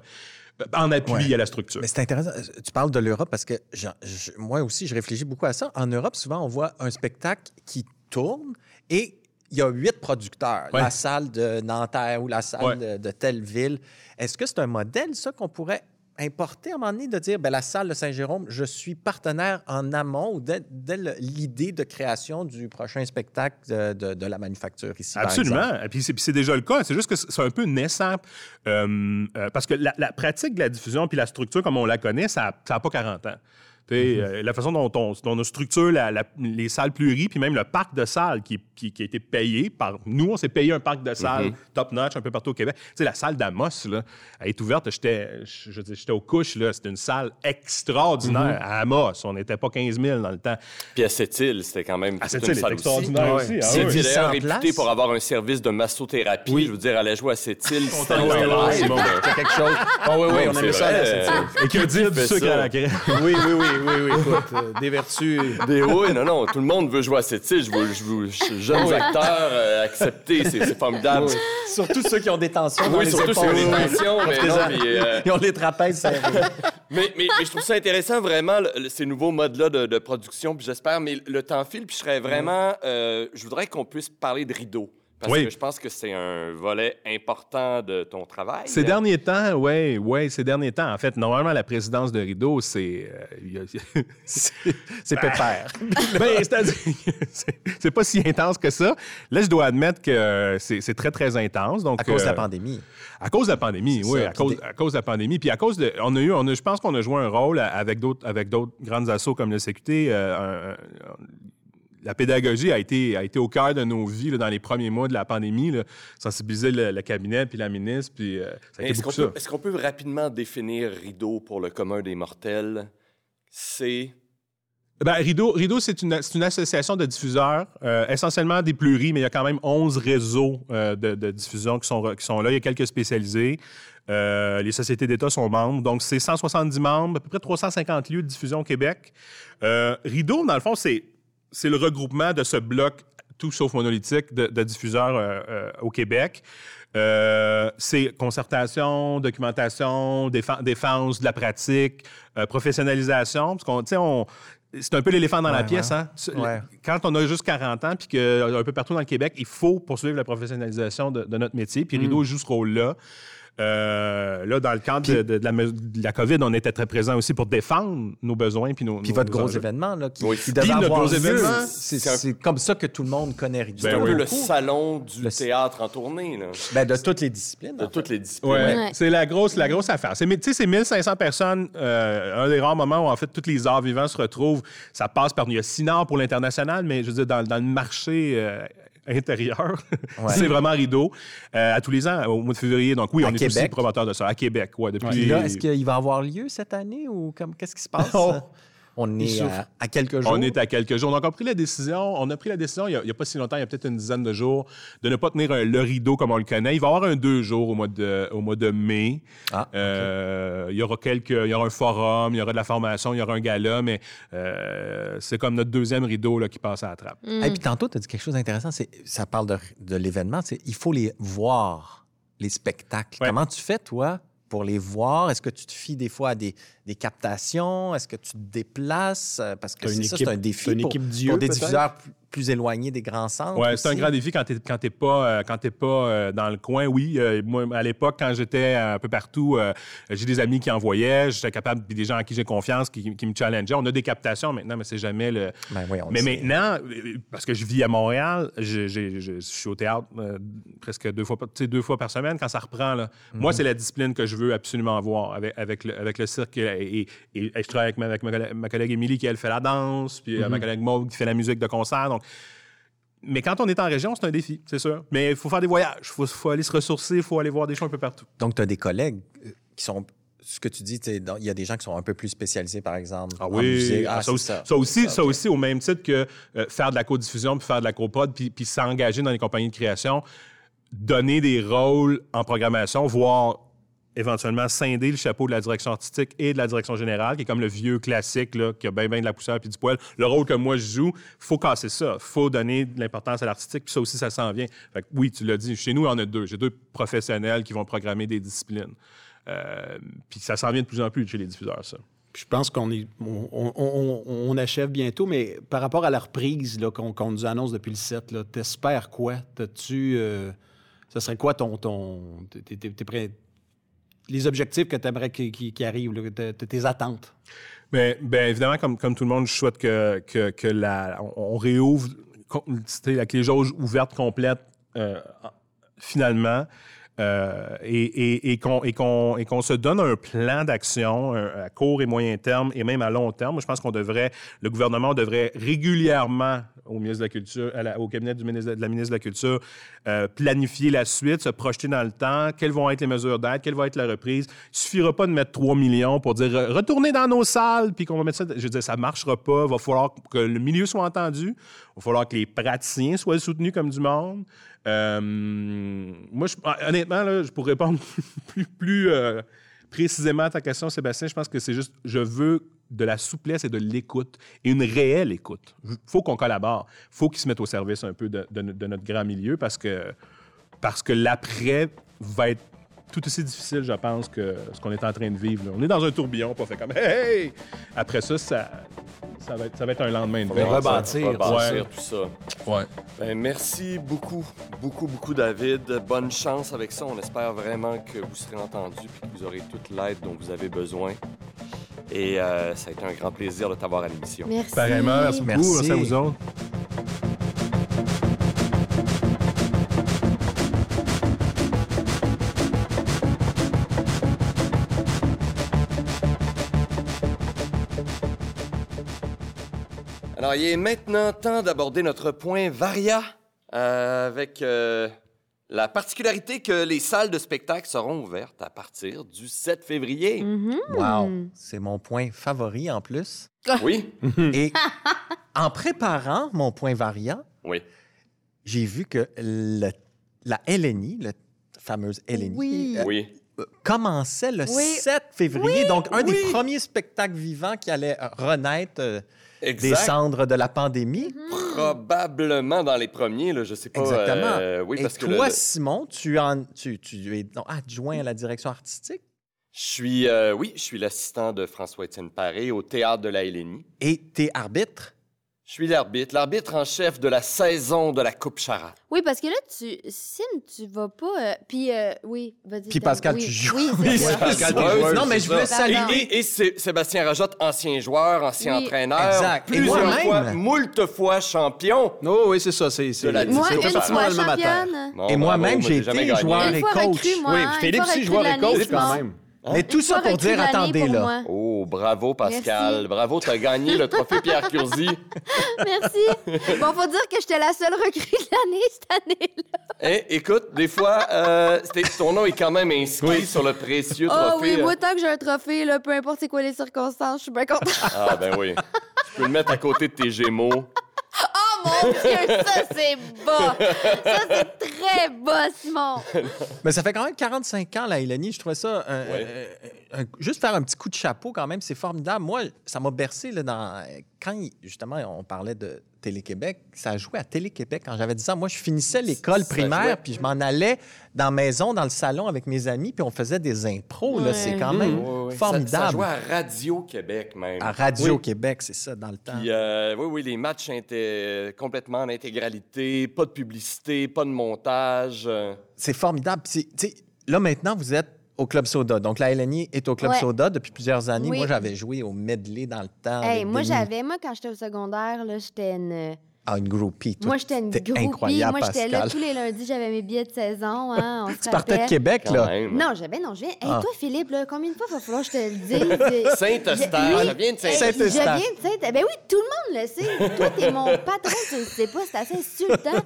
en appui Ouais. à la structure. Mais c'est intéressant. Tu parles de l'Europe parce que je- je- moi aussi, je réfléchis beaucoup à ça. En Europe, souvent, on voit un spectacle qui tourne et il y a huit producteurs. Ouais. La salle de Nanterre ou la salle Ouais. de, de telle ville. Est-ce que c'est un modèle, ça, qu'on pourrait importer à un moment donné, de dire, ben la salle de Saint-Jérôme, je suis partenaire en amont ou dès, l'idée de création du prochain spectacle de, de- de la manufacture ici, par? Absolument. Et puis c'est, puis c'est déjà le cas. C'est juste que c'est un peu naissant. euh, euh, parce que la, la pratique de la diffusion puis la structure comme on la connaît, ça n'a pas 40 ans. Euh, la façon dont on, dont on structure la- la- les salles pluries, puis même le parc de salles qui, qui- qui a été payé par nous, on s'est payé un parc de salles Mm-hmm. top-notch un peu partout au Québec. Tu sais, la salle d'Amos, là, elle est ouverte. J'étais, aux couches, là. C'était une salle extraordinaire Mm-hmm. à Amos. On n'était pas 15 000 dans le temps. Puis à Sept-Îles, c'était quand même cette une île salle aussi. extraordinaire Ouais. aussi. ah C'est oui. d'ailleurs 800 réputé pour avoir un service de massothérapie. Je veux dire, aller jouer à c'était c'est bon. C'est quelque chose. Ah oui, oui, on aimait ça. Sept-Îles. Et que dire du fait sucre à la crème? Oui, oui, oui, oui, oui. Écoute, euh, des vertus. Des- oui, non, non, tout le monde veut jouer à. Je veux, je veux- je- jeunes Oui. acteurs euh, acceptés, c'est formidable. Surtout ceux qui ont des tensions Oui, surtout sur épaules. les tensions, mais non, mais, euh, Ils ont les trapèzes serrés. Mais, mais- mais je trouve ça intéressant, vraiment, le- ces nouveaux modes-là de, de production. Puis j'espère, mais le temps file, puis je serais vraiment. euh, je voudrais qu'on puisse parler de rideau. Parce Oui. que je pense que c'est un volet important de ton travail. Ces derniers temps, oui, oui, ces derniers temps. En fait, normalement, la présidence de Rideau, c'est. euh, C'est pépère. ben, c'est-à-dire que c'est- pas si intense que ça. Là, je dois admettre que euh, c'est très, très intense. Donc, À cause de la euh, pandémie. À cause de la pandémie, oui, ça. à Puis cause, des- à cause de la pandémie. Puis à cause de. On a eu, on a, je pense qu'on a joué un rôle avec d'autres, avec d'autres grandes assos comme le CQT. euh, un- un- la pédagogie a été, a été au cœur de nos vies là, dans les premiers mois de la pandémie. là. sensibiliser le, le cabinet, puis la ministre, puis euh, ça a été Est-ce qu'on beaucoup ça. peut, est-ce qu'on peut rapidement définir rideau pour le commun des mortels? C'est. Ben, Rideau, Rideau c'est une, une association de diffuseurs, euh, essentiellement des pluries, mais il y a quand même 11 réseaux euh, de, de diffusion qui sont, qui sont là. Il y a quelques spécialisés. Euh, les sociétés d'État sont membres. Donc, c'est 170 membres, à peu près 350 lieux de diffusion au Québec. Euh, Rideau, dans le fond, c'est, c'est le regroupement de ce bloc, tout sauf monolithique, de, de diffuseurs euh, euh, au Québec. Euh, c'est concertation, documentation, défen- défense de la pratique, professionnalisation. Parce qu'on, on, c'est un peu l'éléphant dans la pièce. ouais. Hein? Ouais. Quand on a juste 40 ans, puis qu'un peu partout dans le Québec, il faut poursuivre la professionnalisation de, de notre métier. Mm. Puis Rideau joue ce rôle-là. Euh, là, dans le cadre de, de- de la, me- de la COVID, on était très présents aussi pour défendre nos besoins. Puis, nos, Puis nos- votre gros enjeux. événement, là, qui, Oui. qui devait Puis notre avoir gros lieu, événement, c'est comme ça que tout le monde connaît Rideau. C'est Ben un oui. peu le salon du Le- théâtre en tournée, là, Ben, de toutes les disciplines. de en fait. toutes les disciplines. Ouais, Ouais. c'est la grosse, la grosse affaire. C'est, tu sais, c'est 1500 personnes, euh, un des rares moments où, en fait, tous les arts vivants se retrouvent. Ça passe par... Il y a Sinard pour l'international, mais je veux dire, dans, dans le marché euh, intérieur, c'est vraiment rideau. Euh, à tous les ans, au mois de février. Donc oui, À on est aussi promoteur de ça. À Québec, ouais, depuis... Est-ce qu'il va avoir lieu cette année ou comme qu'est-ce qui se passe? Oh. On est à, à quelques jours. On est à quelques jours. Donc, on a pris la décision, on a pris la décision il n'y a, pas si longtemps, il y a peut-être une dizaine de jours, de ne pas tenir un- le rideau comme on le connaît. Il va y avoir un deux jours au mois de, au mois de mai. Ah, Euh, Il y aura quelques, il y aura un forum, il y aura de la formation, il y aura un gala, mais euh, c'est comme notre deuxième rideau là, qui passe à la trappe. Et puis tantôt, tu as dit quelque chose d'intéressant. c'est- Ça parle de, de l'événement. c'est Il faut les voir, les spectacles. Ouais. Comment tu fais, toi, pour les voir? Est-ce que tu te fies des fois à des, des captations? Est-ce que tu te déplaces? Euh, Parce que c'est ça, c'est un défi une pour, équipe d'yeux, pour des diffuseurs plus, éloignés des grands centres. Ouais, c'est un grand défi quand tu t'es pas, euh, quand pas euh, dans le coin. Oui, euh, moi, à l'époque, quand j'étais un peu partout, j'ai des amis qui envoyaient, j'étais capable, puis des gens à qui j'ai confiance, qui, qui me challengeaient. On a des captations maintenant, mais c'est jamais le. Ben oui, on mais maintenant, parce que je vis à Montréal, je je suis au théâtre presque deux fois, deux fois par semaine quand ça reprend. Là. Moi, Mhm. c'est la discipline que je veux absolument avoir avec, avec, le, avec le cirque. Et, et- et je travaille avec ma, avec ma collègue, ma collègue Émilie qui, elle, fait la danse, puis euh, ma Mhm. collègue Maud qui fait la musique de concert. Donc, mais quand on est en région, c'est un défi, c'est sûr. Mais il faut faire des voyages, il faut, faut aller se ressourcer, il faut aller voir des choses un peu partout. Donc, tu as des collègues euh, qui sont. Ce que tu dis, il y a des gens qui sont un peu plus spécialisés, par exemple. Ah en oui, musique. Ah, ça, aussi, ça. ça aussi, ça au même titre que euh, faire de la co-diffusion, puis faire de la co-prod, puis, puis s'engager dans les compagnies de création, donner des rôles en programmation, voire éventuellement scinder le chapeau de la direction artistique et de la direction générale, qui est comme le vieux classique, là, qui a bien, bien de la poussière puis du poil. Le rôle que moi je joue, faut casser ça. faut donner de l'importance à l'artistique, puis ça aussi, ça s'en vient. Fait que oui, tu l'as dit, chez nous, on a deux. J'ai deux professionnels qui vont programmer des disciplines. Euh, puis ça s'en vient de plus en plus chez les diffuseurs, ça. Je pense qu'on est, on, achève bientôt, mais par rapport à la reprise qu'on, nous annonce depuis le 7, là, t'espères quoi? T'as-tu, euh, ça serait quoi ton, ton t'es- t'es- t'es prêt- les objectifs que tu aimerais qui, arrivent, tes, tes attentes? Bien, bien, évidemment, comme, tout le monde, je souhaite que, que, que la, on, réouvre avec les jauges ouvertes complètes euh, en- finalement. Euh, et qu'on se donne un plan d'action un- à court et moyen terme et même à long terme. Je pense qu'on devrait, le gouvernement devrait régulièrement au ministre de la Culture, au cabinet de, la ministre de la Culture, euh, planifier la suite, se projeter dans le temps, quelles vont être les mesures d'aide, quelle va être la reprise? Il suffira pas de mettre 3 millions pour dire euh, retournez dans nos salles, puis qu'on va mettre ça. Je veux dire, ça marchera pas. Il va falloir que le milieu soit entendu. Il va falloir que les praticiens soient soutenus comme du monde. Euh, moi, je- honnêtement, là, je pourrais répondre plus, euh, précisément à ta question, Sébastien. Je pense que c'est juste, je veux de la souplesse et de l'écoute, et une réelle écoute. Il faut qu'on collabore. Il faut qu'ils se mettent au service un peu de, de notre grand milieu parce que, parce que l'après va être tout aussi difficile, je pense, que ce qu'on est en train de vivre. là. On est dans un tourbillon, pas fait comme Hey! hey! Après ça, ça, ça, va être, ça va être un lendemain de On va veille. rebâtir. Rebâtir Ouais. tout ça. Ouais. Ben, merci beaucoup, beaucoup, beaucoup, David. Bonne chance avec ça. On espère vraiment que vous serez entendu et que vous aurez toute l'aide dont vous avez besoin. Et euh, ça a été un grand plaisir de t'avoir à l'émission. Merci. Pareillement, merci beaucoup. Merci. Merci à vous autres. Alors, il est maintenant temps d'aborder notre point Varia euh, avec euh, la particularité que les salles de spectacle seront ouvertes à partir du 7 février. Mhm. Wow. C'est mon point favori en plus. Oui, Et en préparant mon point variant, oui. j'ai vu que le- la LNI, la fameuse LNI, Oui. euh, Oui. euh, commençait le Oui. 7 février. donc, un des premiers spectacles vivants qui allait renaître euh, des Exact. cendres de la pandémie? Probablement dans les premiers, là, je sais pas. Exactement. euh, oui, Et parce que toi, le- le- Simon, tu, en, tu, tu es adjoint à la direction artistique? Je suis, euh, oui, je suis l'assistant de François-Étienne Paré au théâtre de la LNI. et tu es arbitre? Je suis l'arbitre, l'arbitre en chef de la saison de la Coupe Charade. Oui, parce que là, tu. Sim, tu vas pas. euh, Puis, euh, oui, vas-y. Puis. Pascal, oui. tu joues. Oui, Oui, c'est ça. Pascal, c'est non, mais je voulais Et, saluer. et- et c'est Sébastien Rajotte, ancien joueur, ancien Oui. entraîneur, Exact. Et plusieurs moi-même. fois, moult fois champion. Oh oui, c'est ça. C'est, c'est, De la Moi, C'est une fois championne. Non, Et bravo, moi-même, moi, j'ai jamais été gagné. joueur Une et fois coach. moi. Oui, hein, une Philippe fois aussi, recrue joueur et l'année, coach quand même. Mais tout ça pour dire, attendez pour là. moi. Oh, bravo, Pascal. Merci. Bravo, tu as gagné le trophée Pierre Curzi. Merci. Bon, faut dire que j'étais la seule recrue de l'année cette année-là. Hein, écoute, des fois, euh, ton nom est quand même inscrit sur le précieux Oh trophée. oui, moi, tant que j'ai un trophée, là, peu importe c'est quoi les circonstances, je suis bien contente. Ah, ben oui. Tu peux le mettre à côté de tes Gémeaux. Oh mon Dieu, ça c'est bas. Ça c'est très bas, Simon. Mais ça fait quand même 45 ans, la Hélène. Je trouvais ça. un- Ouais. un- un- juste faire un petit coup de chapeau, quand même, c'est formidable. Moi, ça m'a bercé là, dans. Quand, justement, on parlait de Télé-Québec, ça a joué à Télé-Québec quand j'avais 10 ans. Moi, je finissais l'école primaire, jouait. puis je m'en allais dans la maison, dans le salon avec mes amis, puis on faisait des impros. Ouais. C'est quand même ouais. Ça- formidable. Ça, jouait à Radio-Québec, même. À Radio-Québec, c'est ça, dans le temps. Puis, euh, oui, oui, les matchs étaient complètement en intégralité, pas de publicité, pas de montage. euh. C'est formidable. Puis là, maintenant, vous êtes au Club Soda. Donc, la LNI est au Club Ouais. Soda depuis plusieurs années. Oui. Moi, j'avais joué au medley dans le temps. Hey, moi, j'avais, moi, quand j'étais au secondaire, là, j'étais une. Ah, une groupie. Toi, Moi, j'étais une groupie. incroyable, Moi, j'étais là tous les lundis, j'avais mes billets de saison. Hein, on se Tu partais de. Québec, là. Non, j'avais, non, je viens. Hey, Ah. toi, Philippe, là, combien de fois il va falloir que je te le dise? Saint-Eustache, Oui. ça vient de Saint-Eustache. Je Saint-Eustache. viens de Saint... Ben oui, tout le monde le sait. Toi, t'es mon patron, tu le sais pas, c'est assez insultant.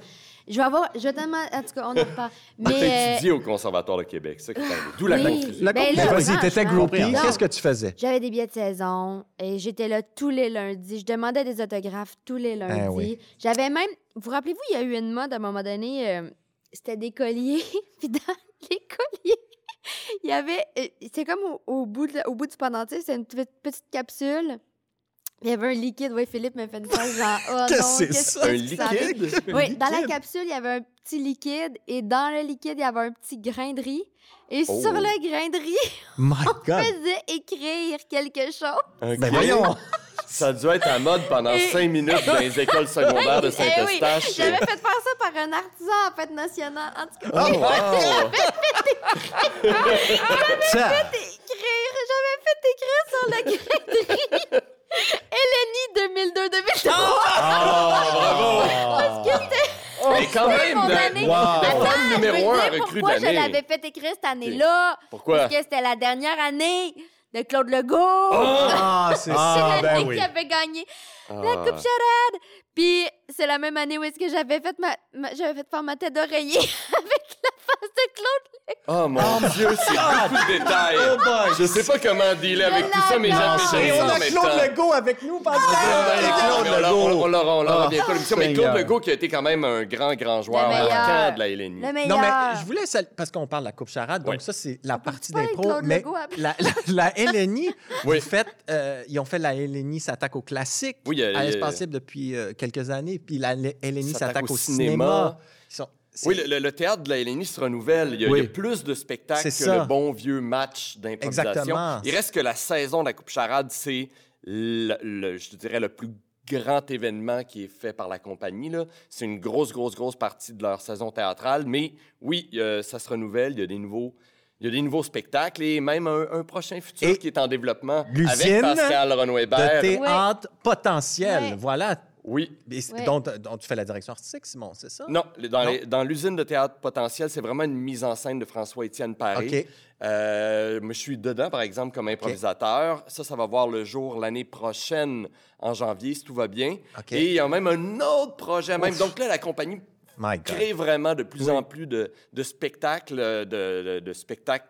Je vais avoir... Je vais tellement... En tout cas, on en reparle. T'as Mais... étudié au Conservatoire de Québec, c'est ça qui. D'où la Oui. confusion. La Ben confusion. là, Vas-y, t'étais groupie. Qu'est-ce que tu faisais? J'avais des billets de saison et j'étais là tous les lundis. Je demandais des autographes tous les lundis. Ah oui. J'avais même. Vous rappelez-vous, il y a eu une mode à un moment donné, euh, c'était des colliers. Puis dans les colliers, il y avait. euh, C'est comme au, au bout de- au bout du pendentif, c'est une petite capsule. Il y avait un liquide. Oui, Philippe m'a fait une face genre. Oh Qu'est-ce non, que c'est qu'est-ce ça? que Un liquide? Oui, dans la capsule, il y avait un petit liquide et dans le liquide, il y avait un petit grain de riz. Et Oh. sur le grain de riz, My on God. faisait écrire quelque chose. Ben voyons. Ça a dû être à mode pendant Et- cinq minutes dans les écoles secondaires de Eh oui, Saint-Eustache. j'avais fait faire ça par un artisan en fête nationale. En tout cas, Oh, wow! Ça, écrire, j'avais fait écrire sur le grain de riz. Eleni 2002-2003. Ah, bravo! Parce que c'était Mais quand c'était même, mon de- année. Wow. Attends, je numéro veux un recrue pourquoi je d'année. l'avais fait écrire cette année-là? Pourquoi? Parce que c'était la dernière année de Claude Legault. Ah, c'est C'est ça. l'année Ben oui. qui avait gagné la Ah. Coupe Charade. Puis c'est la même année où est-ce que j'avais fait ma, ma- j'avais fait faire ma tête d'oreiller avec de Claude. Oh mon Dieu, c'est beaucoup de détails. Oh boy. Je sais pas comment dealer avec tout ça, mais j'aime Et on a Claude. Legault avec nous, Ah, Pascal. ben, Claude on l'aura- on- l'aura on l'aura Ah, bientôt l'émission. Mais Claude. Legault qui a été quand même un grand, grand joueur marquant de la LNI. Le meilleur. Non, mais je voulais, parce qu'on parle de la Coupe Charade, donc ça, c'est la partie parler de d'impro. Claude Mais Legault la, la, LNI, euh, ils ont fait la LNI s'attaque au classique à l'espace libre depuis euh, quelques années, puis la LNI S'attaque au cinéma. Ils sont- Oui, le, le- le théâtre de la LNI se renouvelle. Il y a, Oui. il y a plus de spectacles que le bon vieux match d'improvisation. Exactement. Il reste que la saison de la Coupe Charade, c'est, le, le- je te dirais, le plus grand événement qui est fait par la compagnie. C'est une grosse, grosse, grosse partie de leur saison théâtrale. Mais oui, euh, ça se renouvelle. Il y a des nouveaux... Il y a des nouveaux spectacles et même un, un prochain futur Et qui est en développement avec Pascal de Renouébert. théâtre potentiel. Ouais. Voilà. Oui, Et c'est- Ouais. dont, dont tu fais la direction artistique, Simon, c'est ça? Non, dans, Non? les- dans l'usine de théâtre potentiel, c'est vraiment une mise en scène de François-Étienne Paré. OK. Euh, je suis dedans, par exemple, comme improvisateur. Ça, ça va voir le jour l'année prochaine, en janvier, si tout va bien. OK. Et il y a même un autre projet, même. Donc là, la compagnie crée vraiment de plus en plus de, de spectacles, de, de- de spectacles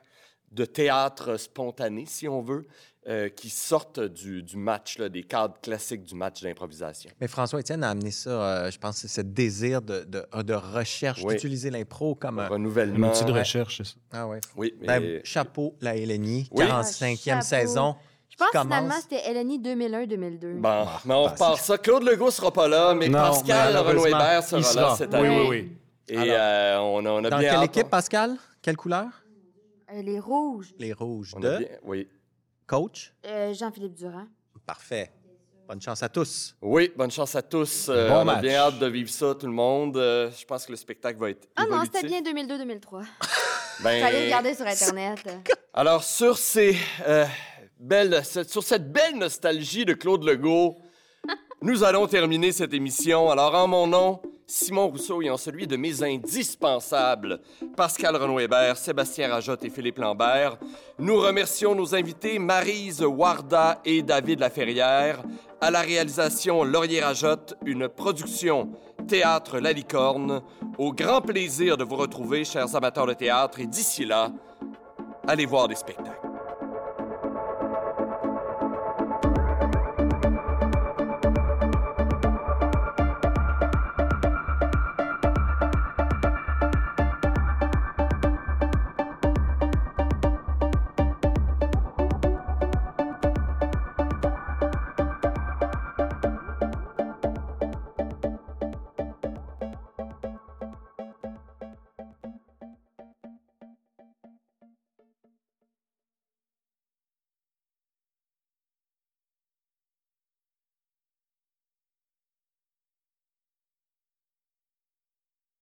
de théâtre spontané, si on veut, euh, qui sortent du, du match, là, des cadres classiques du match d'improvisation. Mais François-Étienne a amené ça, euh, je pense, c'est ce désir de, de, de recherche, Oui. d'utiliser l'impro comme... Un un- renouvellement. outil de recherche, c'est ça. Ah ouais. Oui, mais... Ben, chapeau, la LNI, Oui. 45e Chapeau. saison. Je pense que finalement, c'était Eleni 2001-2002. Bon, mais on bah, repart ça. Claude Legault sera pas là, mais Non, Pascal Renaud-Hébert sera, il là sera. cette Oui, année. oui, oui. Et Alors, euh, on a, on a Dans bien quelle hâte. équipe, Pascal? Quelle couleur? Euh, les rouges. Les rouges On de? a bien- Oui. Coach? Euh, Jean-Philippe Durand. Parfait. Bonne chance à tous. Oui, bonne chance à tous. Euh, Bon on a match. bien hâte de vivre ça, tout le monde. Euh, je pense que le spectacle va être Ah non, c'était bien 2002-2003. Ben, Fallait regarder sur Internet. Alors, sur, ces, euh, belles, cette- sur cette belle nostalgie de Claude Legault, nous allons terminer cette émission. Alors, en mon nom Simon Rousseau ayant celui de mes indispensables, Pascal Renaud-Hébert, Sébastien Rajotte et Philippe Lambert. Nous remercions nos invités Marise Warda et David Laferrière. À la réalisation Laurier Rajotte, une production Théâtre La Licorne. Au grand plaisir de vous retrouver, chers amateurs de théâtre, et d'ici là, allez voir des spectacles.